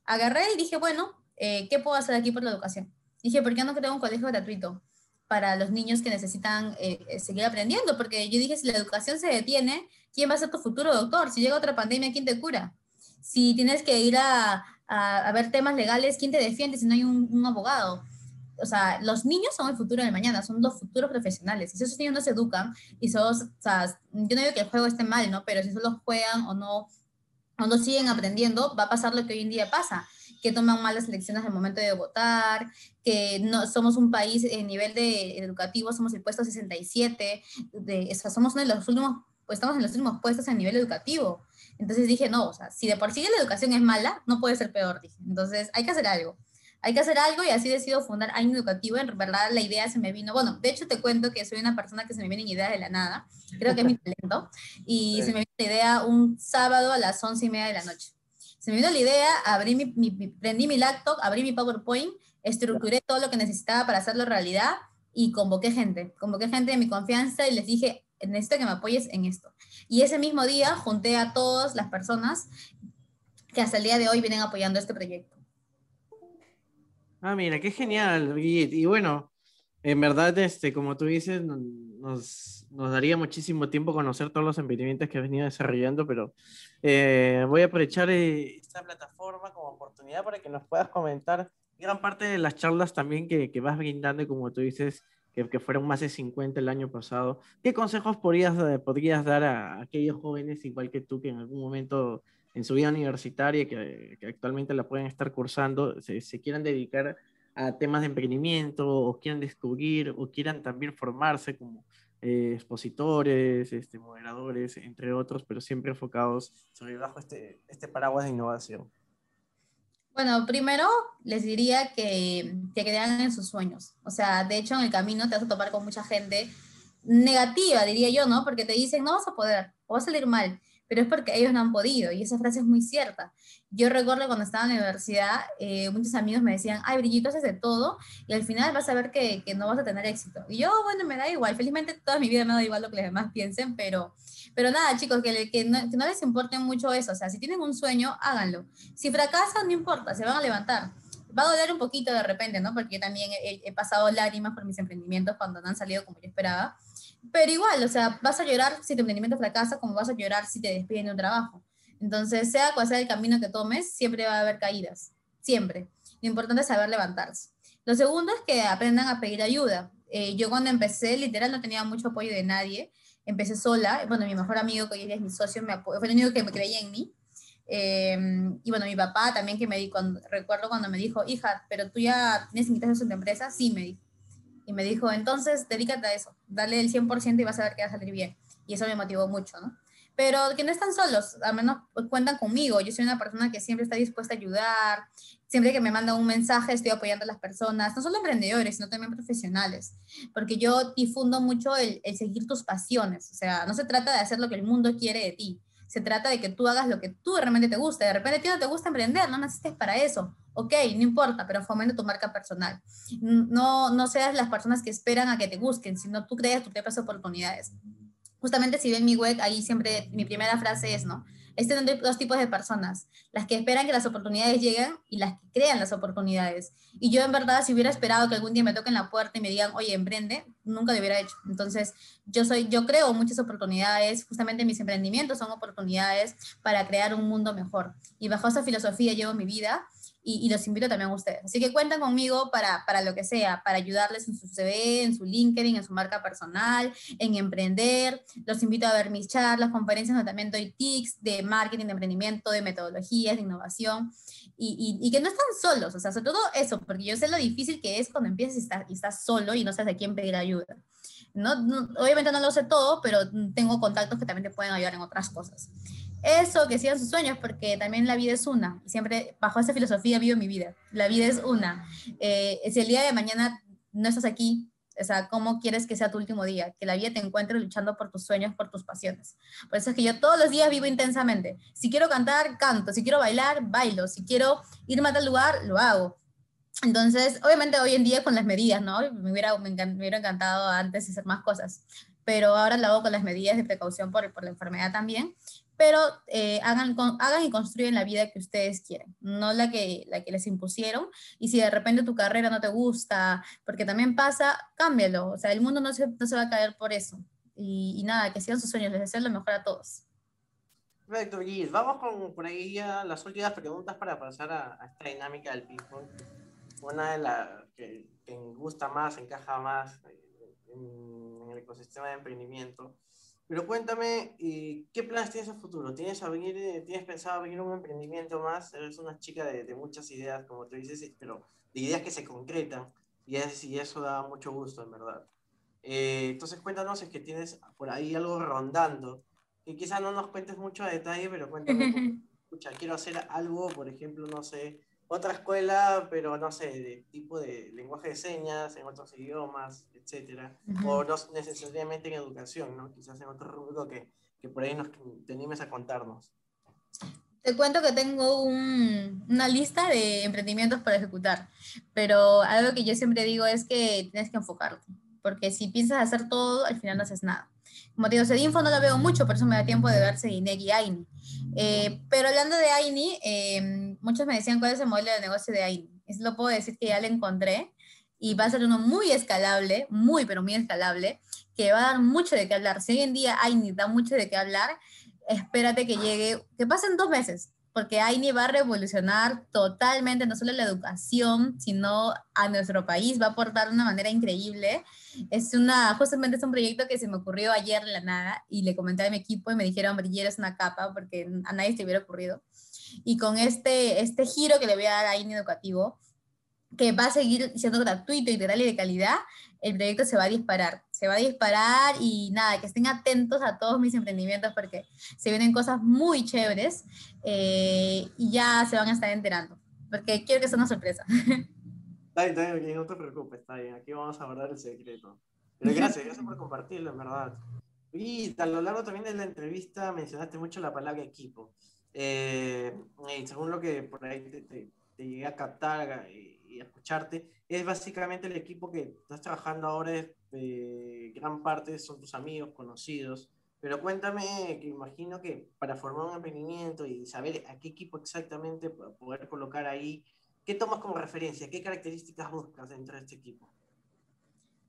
agarré y dije, bueno, eh, ¿qué puedo hacer aquí por la educación? Dije, ¿por qué no creo un colegio gratuito para los niños que necesitan eh, eh, seguir aprendiendo? Porque yo dije, si la educación se detiene, ¿quién va a ser tu futuro doctor? Si llega otra pandemia, ¿quién te cura? Si tienes que ir a, a, a ver temas legales, ¿quién te defiende si no hay un, un abogado? o sea, los niños son el futuro del mañana, son los futuros profesionales. Y si esos niños no se educan, y son, o sea, yo no digo que el juego esté mal, ¿no? Pero si solo juegan o no, o no siguen aprendiendo, va a pasar lo que hoy en día pasa, que toman malas elecciones al momento de votar, que no somos un país en nivel de educativo, somos el puesto 67, de, o sea, somos uno de los últimos, pues estamos en los últimos puestos a nivel educativo. Entonces dije, no, o sea, si de por sí la educación es mala, no puede ser peor, dije. Entonces hay que hacer algo hay que hacer algo y así decido fundar Año Educativo. En verdad la idea se me vino, bueno, de hecho te cuento que soy una persona que se me vienen ideas de la nada, creo que es mi talento, y se me vino la idea un sábado a las once y media de la noche. Se me vino la idea, abrí mi, mi, prendí mi laptop, abrí mi PowerPoint, estructuré todo lo que necesitaba para hacerlo realidad y convoqué gente, convoqué gente de mi confianza y les dije, necesito que me apoyes en esto. Y ese mismo día junté a todas las personas que hasta el día de hoy vienen apoyando este proyecto. Ah, mira, qué genial, Y bueno, En verdad, este, como tú dices, nos, nos daría muchísimo tiempo conocer todos los emprendimientos que has venido desarrollando, pero eh, voy a aprovechar eh, esta plataforma como oportunidad para que nos puedas comentar gran parte de las charlas también que, que vas brindando como tú dices, que, que, fueron más de 50 el año pasado. ¿Qué consejos podrías, eh, podrías dar a aquellos jóvenes, igual que tú, que en algún momento en su vida universitaria, que, que actualmente la pueden estar cursando, se, se quieran dedicar a temas de emprendimiento o quieran descubrir o quieran también formarse como eh, expositores, este, moderadores, entre otros, pero siempre enfocados sobre bajo este, este paraguas de innovación? Bueno, primero les diría que te crean en sus sueños. O sea, de hecho en el camino te vas a topar con mucha gente negativa, diría yo, ¿no? Porque te dicen, no vas a poder, o va a salir mal pero es porque ellos no han podido, y esa frase es muy cierta. Yo recuerdo cuando estaba en la universidad, eh, muchos amigos me decían, ay, Brillito, haces de todo, y al final vas a ver que, que, no vas a tener éxito. Y yo, bueno, me da igual, felizmente toda mi vida me da igual lo que los demás piensen, pero, pero nada, chicos, que, que, no, les importe mucho eso, o sea, si tienen un sueño, háganlo. Si fracasan, no importa, se van a levantar va a doler un poquito de repente, ¿no? Porque también he, he, pasado lágrimas por mis emprendimientos cuando no han salido como yo esperaba. Pero igual, o sea, vas a llorar si tu emprendimiento fracasa, como vas a llorar si te despiden de un trabajo. Entonces, sea cual sea el camino que tomes, siempre va a haber caídas, siempre. Lo importante es saber levantarse. Lo segundo es que aprendan a pedir ayuda. Eh, yo cuando empecé, literal, no tenía mucho apoyo de nadie. Empecé sola. Bueno, mi mejor amigo, que hoy es mi socio, me fue el único que me creía en mí. Eh, y bueno, mi papá también que me dijo, recuerdo cuando me dijo, hija, pero tú ya tienes ingresos en tu empresa, sí, me dijo. Y me dijo, entonces, dedícate a eso, dale el 100% y vas a ver que va a salir bien. Y eso me motivó mucho, ¿no? Pero que no están solos, al menos cuentan conmigo. Yo soy una persona que siempre está dispuesta a ayudar. Siempre que me mandan un mensaje, estoy apoyando a las personas, no solo emprendedores, sino también profesionales. Porque yo difundo mucho el, el seguir tus pasiones. O sea, no se trata de hacer lo que el mundo quiere de ti, se trata de que tú hagas lo que tú realmente te gusta. De repente a ti no te gusta emprender, no naciste para eso. Ok, no importa, pero fomenta tu marca personal. No, no seas las personas que esperan a que te busquen, sino tú creas tus propias oportunidades. Justamente si ven mi web, ahí siempre mi primera frase es, ¿no? Existen dos tipos de personas, las que esperan que las oportunidades lleguen y las que crean las oportunidades. Y yo en verdad, si hubiera esperado que algún día me toquen la puerta y me digan, oye, emprende, nunca lo hubiera hecho. Entonces, yo, soy, yo creo muchas oportunidades, justamente mis emprendimientos son oportunidades para crear un mundo mejor. Y bajo esa filosofía llevo mi vida y, los invito también a ustedes. Así que cuentan conmigo para, para lo que sea, para ayudarles en su CV, en su LinkedIn, en su marca personal, en emprender. Los invito a ver mis charlas, conferencias donde también doy tips de marketing, de emprendimiento, de metodologías, de innovación. Y, y, que no están solos, o sea, sobre todo eso, porque yo sé lo difícil que es cuando empiezas y estás, y estás solo y no sabes a quién pedir ayuda. No, no, obviamente no lo sé todo, pero tengo contactos que también te pueden ayudar en otras cosas eso, que sigan sus sueños, porque también la vida es una. Siempre bajo esa filosofía vivo mi vida. La vida es una. Eh, si el día de mañana no estás aquí, o sea, ¿cómo quieres que sea tu último día? Que la vida te encuentre luchando por tus sueños, por tus pasiones. Por eso es que yo todos los días vivo intensamente. Si quiero cantar, canto. Si quiero bailar, bailo. Si quiero irme a tal lugar, lo hago. Entonces, obviamente hoy en día con las medidas, ¿no? Me hubiera, me, hubiera encantado antes hacer más cosas, pero ahora lo hago con las medidas de precaución por, por la enfermedad también pero eh, hagan, hagan y construyen la vida que ustedes quieren, no la que, la que les impusieron. Y si de repente tu carrera no te gusta, porque también pasa, cámbialo. O sea, el mundo no se, no se va a caer por eso. Y, y, nada, que sigan sus sueños, les deseo lo mejor a todos. Perfecto, Gis. Vamos con por ahí ya las últimas preguntas para pasar a, a esta dinámica del ping-pong. Una de las que, que gusta más, encaja más en, en el ecosistema de emprendimiento pero cuéntame, eh, ¿qué planes tienes a futuro? ¿Tienes, a venir, eh, ¿Tienes pensado abrir un emprendimiento más? Eres una chica de, de, muchas ideas, como tú dices, pero de ideas que se concretan. Y, es, y eso da mucho gusto, en verdad. Eh, entonces cuéntanos, es que tienes por ahí algo rondando, que quizás no nos cuentes mucho a detalle, pero cuéntame, *laughs* escucha, quiero hacer algo, por ejemplo, no sé, otra escuela, pero no sé, de tipo de lenguaje de señas, en otros idiomas, etcétera, uh -huh. o no necesariamente en educación, ¿no? Quizás en otro rubro que, que por ahí nos te animes a contarnos. Te cuento que tengo un, una lista de emprendimientos para ejecutar, pero algo que yo siempre digo es que tienes que enfocarte, porque si piensas hacer todo, al final no haces nada. Como te digo, Sedinfo no lo veo mucho, por eso me da tiempo de ver Sedinec y Aini. Eh, pero hablando de Aini, eh, muchos me decían cuál es el modelo de negocio de Aini. Es lo puedo decir que ya lo encontré. y va a ser uno muy escalable, muy, pero muy escalable, que va a dar mucho de qué hablar. Si hoy en día AINI da mucho de qué hablar, espérate que llegue, que pasen dos meses, porque AINI va a revolucionar totalmente no solo la educación, sino a nuestro país, va a aportar de una manera increíble. Es una, justamente es un proyecto que se me ocurrió ayer en la nada y le comenté a mi equipo y me dijeron, brillera es una capa, porque a nadie se hubiera ocurrido. Y con este, este giro que le voy a dar a AINI educativo, que va a seguir siendo gratuito, integral y de calidad, el proyecto se va a disparar. Se va a disparar y nada, que estén atentos a todos mis emprendimientos porque se vienen cosas muy chéveres eh, y ya se van a estar enterando, porque quiero que sea una sorpresa. *laughs* Está bien, está bien, no te preocupes, está bien. Aquí vamos a guardar el secreto. Pero gracias, gracias por compartirlo, en verdad. Y a lo largo también de la entrevista mencionaste mucho la palabra equipo. Eh, y según lo que por ahí te, te, te llegué a captar, y escucharte, es básicamente el equipo que estás trabajando ahora, es, eh, gran parte son tus amigos, conocidos, pero cuéntame, que imagino que para formar un emprendimiento y saber a qué equipo exactamente poder colocar ahí, ¿qué tomas como referencia? ¿Qué características buscas dentro de este equipo?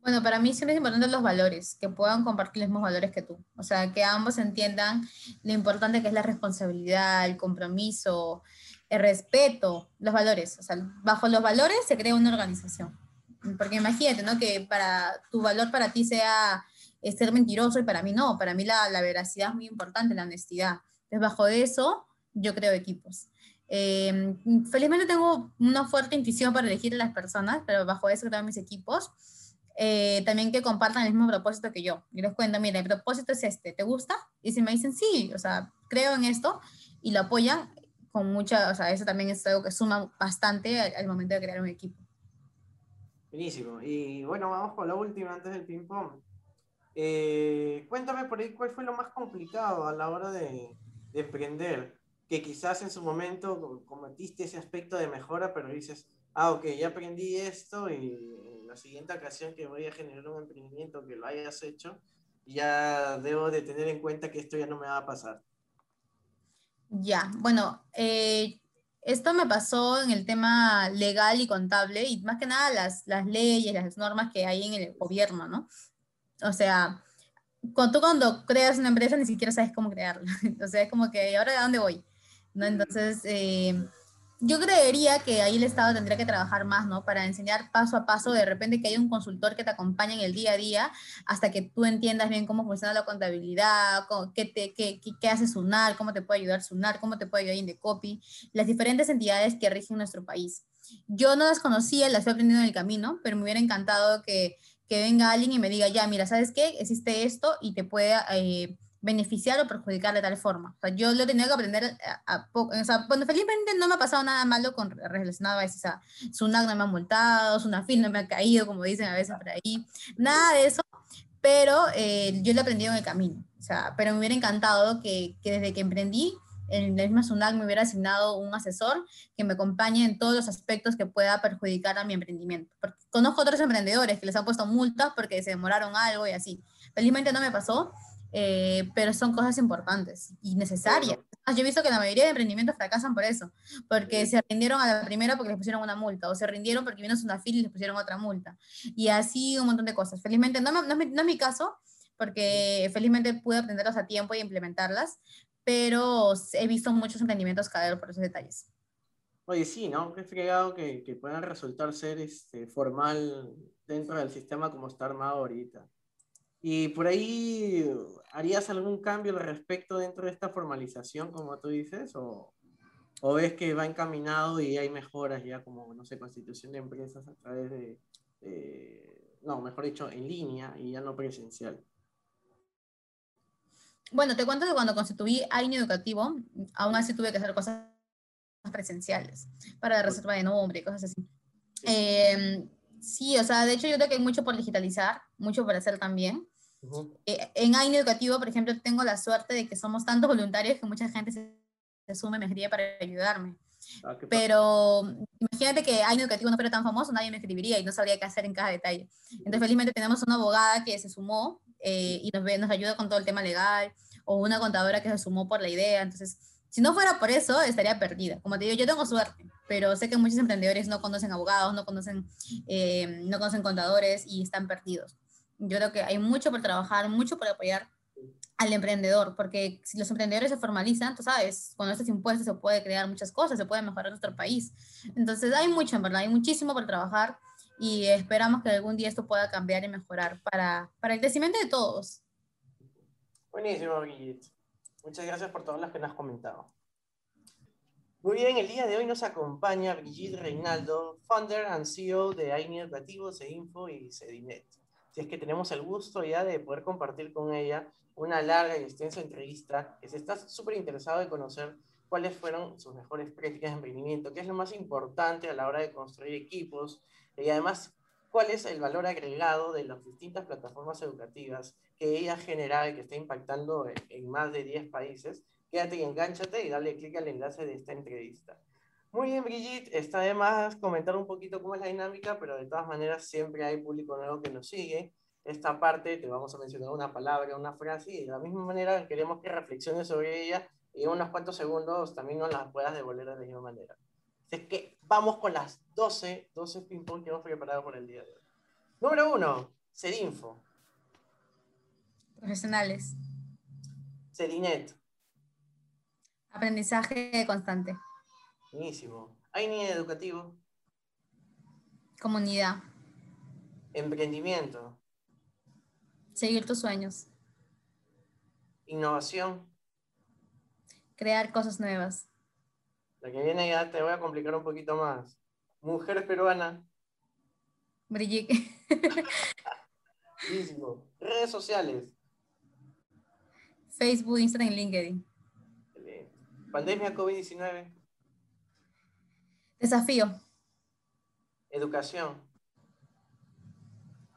Bueno, para mí siempre es importante los valores, que puedan compartir los mismos valores que tú. O sea, que ambos entiendan lo importante que es la responsabilidad, el compromiso, el respeto, los valores. O sea, bajo los valores se crea una organización. Porque imagínate, ¿no? Que para tu valor para ti sea eh, ser mentiroso y para mí no. Para mí la, la veracidad es muy importante, la honestidad. Entonces, bajo eso, yo creo equipos. Eh, felizmente tengo una fuerte intuición para elegir a las personas, pero bajo eso creo mis equipos. Eh, también que compartan el mismo propósito que yo. Y les cuento, mira, el propósito es este, ¿te gusta? Y si me dicen sí, o sea, creo en esto y lo apoyan, con mucha, o sea, eso también es algo que suma bastante al, momento de crear un equipo. Buenísimo. Y bueno, vamos con la última antes del ping-pong. Eh, cuéntame por ahí cuál fue lo más complicado a la hora de, de, emprender, que quizás en su momento cometiste ese aspecto de mejora, pero dices, ah, ok, ya aprendí esto y en la siguiente ocasión que voy a generar un emprendimiento que lo hayas hecho, ya debo de tener en cuenta que esto ya no me va a pasar. Ya, bueno, eh, esto me pasó en el tema legal y contable y más que nada las, las leyes, las normas que hay en el gobierno, ¿no? O sea, cuando tú cuando creas una empresa ni siquiera sabes cómo crearla. *laughs* O sea, es como que, ¿ahora de dónde voy? ¿No? Entonces, eh, yo creería que ahí el Estado tendría que trabajar más, ¿no? Para enseñar paso a paso, de repente que hay un consultor que te acompañe en el día a día hasta que tú entiendas bien cómo funciona la contabilidad, qué, te, qué, qué hace SUNAR, cómo te puede ayudar SUNAR, cómo te puede ayudar Indecopy, las diferentes entidades que rigen nuestro país. Yo no las conocía, las he aprendido en el camino, pero me hubiera encantado que, que venga alguien y me diga, ya, mira, ¿sabes qué? Existe esto y te puede... Eh, beneficiar o perjudicar de tal forma. O sea, yo lo he tenido que aprender a, poco. O sea, felizmente no me ha pasado nada malo con relacionado a eso. O sea, Sunak no me ha multado, Sunafil no me ha caído, como dicen a veces por ahí. Nada de eso, pero eh, yo lo he aprendido en el camino. O sea, pero me hubiera encantado que, que desde que emprendí, en la misma Sunac me hubiera asignado un asesor que me acompañe en todos los aspectos que pueda perjudicar a mi emprendimiento. Porque conozco otros emprendedores que les han puesto multas porque se demoraron algo y así. Felizmente no me pasó, eh, pero son cosas importantes y necesarias. Yo he visto que la mayoría de emprendimientos fracasan por eso, porque se rindieron a la primera porque les pusieron una multa, o se rindieron porque vino una fila y les pusieron otra multa. Y así un montón de cosas. Felizmente, no, no, no, es, mi, caso, porque felizmente pude aprenderlas a tiempo y implementarlas, pero he visto muchos emprendimientos caer por esos detalles. Oye, sí, ¿no? Qué fregado que, que puedan resultar ser este, formal dentro del sistema como está armado ahorita. Y por ahí, ¿harías algún cambio al respecto dentro de esta formalización, como tú dices? ¿O, o ves que va encaminado y hay mejoras ya como, no sé, constitución de empresas a través de, no, mejor dicho, en línea y ya no presencial? Bueno, te cuento que cuando constituí AINE Educativo, aún así tuve que hacer cosas presenciales para la reserva de nombre, cosas así. Eh, sí, o sea, de hecho yo creo que hay mucho por digitalizar, mucho por hacer también. Eh, en año educativo, por ejemplo, tengo la suerte de que somos tantos voluntarios que mucha gente se, se sume me escribe para ayudarme. Ah, Pero imagínate que año educativo no fuera tan famoso, nadie me escribiría y no sabría qué hacer en cada detalle. Entonces, felizmente tenemos una abogada que se sumó eh, y nos, ve, nos ayuda con todo el tema legal, o una contadora que se sumó por la idea. Entonces, si no fuera por eso, estaría perdida. Como te digo, yo tengo suerte, pero sé que muchos emprendedores no conocen abogados, no conocen, eh, no conocen contadores y están perdidos. Yo creo que hay mucho por trabajar, mucho por apoyar al emprendedor, porque si los emprendedores se formalizan, tú sabes, con estos impuestos se puede crear muchas cosas, se puede mejorar nuestro país. Entonces hay mucho, en verdad, hay muchísimo por trabajar y esperamos que algún día esto pueda cambiar y mejorar para, para el crecimiento de todos. Buenísimo, Brigitte. Muchas gracias por todas las que nos has comentado. Muy bien, el día de hoy nos acompaña Brigitte Reinaldo, founder and CEO de AINI Educativo, CEINFO y CEDINET. Si es que tenemos el gusto ya de poder compartir con ella una larga y extensa entrevista, que si estás súper interesado en conocer cuáles fueron sus mejores prácticas de emprendimiento, qué es lo más importante a la hora de construir equipos y además cuál es el valor agregado de las distintas plataformas educativas que ella genera y que está impactando en, más de 10 países. Quédate y engánchate y dale clic al enlace de esta entrevista. Muy bien, Brigitte, está de más comentar un poquito cómo es la dinámica, pero de todas maneras siempre hay público nuevo que nos sigue esta parte te vamos a mencionar una palabra, una frase, y de la misma manera queremos que reflexiones sobre ella y en unos cuantos segundos también nos las puedas devolver de la misma manera. Así es que vamos con las 12, 12 ping-pong que hemos preparado por el día de hoy. Número uno, Sedinfo. Profesionales. Sedinet. Aprendizaje constante. Buenísimo. AINI educativo. Comunidad. Emprendimiento. Seguir tus sueños. Innovación. Crear cosas nuevas. La que viene ya te voy a complicar un poquito más. Mujer peruana. Brigitte. *laughs* Redes sociales. Facebook, Instagram y LinkedIn. Pandemia COVID-19. Desafío. Educación.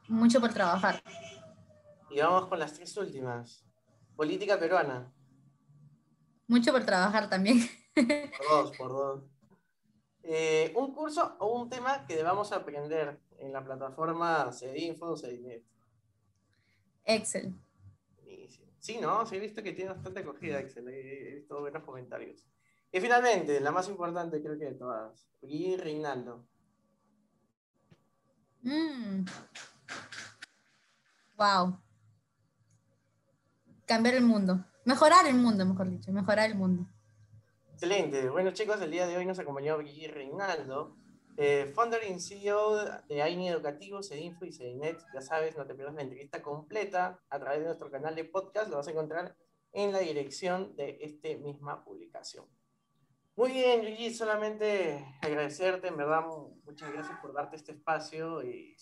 Mucho por trabajar. Y vamos con las tres últimas. Política peruana. Mucho por trabajar también. Por dos, por dos. Eh, un curso o un tema que debamos aprender en la plataforma Cedinfo o Cedinet. Excel. Sí, ¿no? Sí, he visto que tiene bastante acogida Excel. He visto buenos comentarios. Y finalmente, la más importante creo que de todas. Y Reinaldo. Mm. Wow cambiar el mundo, mejorar el mundo, mejor dicho, mejorar el mundo. Excelente. Bueno, chicos, el día de hoy nos acompañó Guillermo Reinaldo, eh, founder y CEO de AINI Educativo, CEDINFO y CEDINET. Ya sabes, no te pierdas la entrevista completa a través de nuestro canal de podcast. Lo vas a encontrar en la dirección de esta misma publicación. Muy bien, Gigi, solamente agradecerte, en verdad, muchas gracias por darte este espacio y,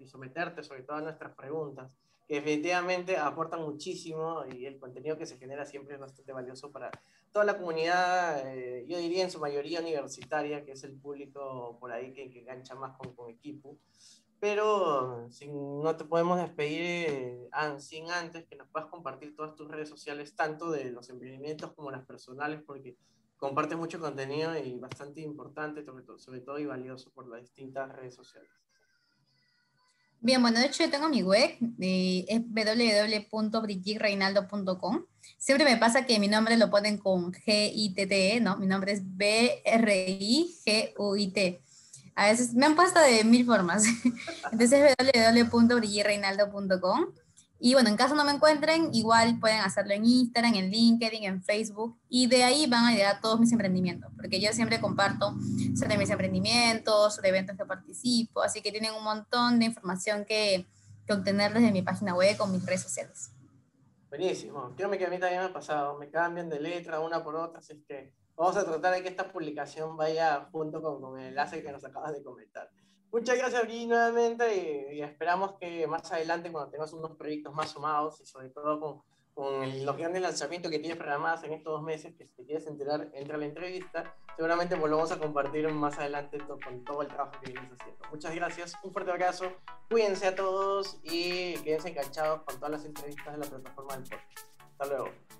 y someterte sobre todas nuestras preguntas que definitivamente aporta muchísimo y el contenido que se genera siempre es bastante valioso para toda la comunidad, eh, yo diría en su mayoría universitaria, que es el público por ahí que, que engancha más con, con equipo. Pero sin, no te podemos despedir eh, sin antes que nos puedas compartir todas tus redes sociales, tanto de los emprendimientos como las personales, porque comparte mucho contenido y bastante importante, sobre todo, sobre todo y valioso por las distintas redes sociales. Bien, bueno, de hecho yo tengo mi web, eh, es www.brigittereinaldo.com. Siempre me pasa que mi nombre lo ponen con G-I-T-T-E, ¿no? Mi nombre es B-R-I-G-U-I-T. A veces me han puesto de mil formas. *laughs* Entonces www.brigittereinaldo.com. Y bueno, en caso no me encuentren, igual pueden hacerlo en Instagram, en LinkedIn, en Facebook, y de ahí van a llegar todos mis emprendimientos, porque yo siempre comparto sobre mis emprendimientos, sobre eventos que participo, así que tienen un montón de información que, que obtener desde mi página web con mis redes sociales. Buenísimo, créeme que a mí también me ha pasado, me cambian de letra una por otra, así que vamos a tratar de que esta publicación vaya junto con, con el enlace que nos acabas de comentar. Muchas gracias, Gui, nuevamente, y, esperamos que más adelante, cuando tengas unos proyectos más sumados y sobre todo con, con los grandes lanzamientos que tienes programados en estos dos meses, que si te quieres enterar, entra a la entrevista, seguramente volvamos a compartir más adelante con todo el trabajo que vienes haciendo. Muchas gracias, un fuerte abrazo, cuídense a todos y quédense enganchados con todas las entrevistas de la plataforma del podcast. Hasta luego.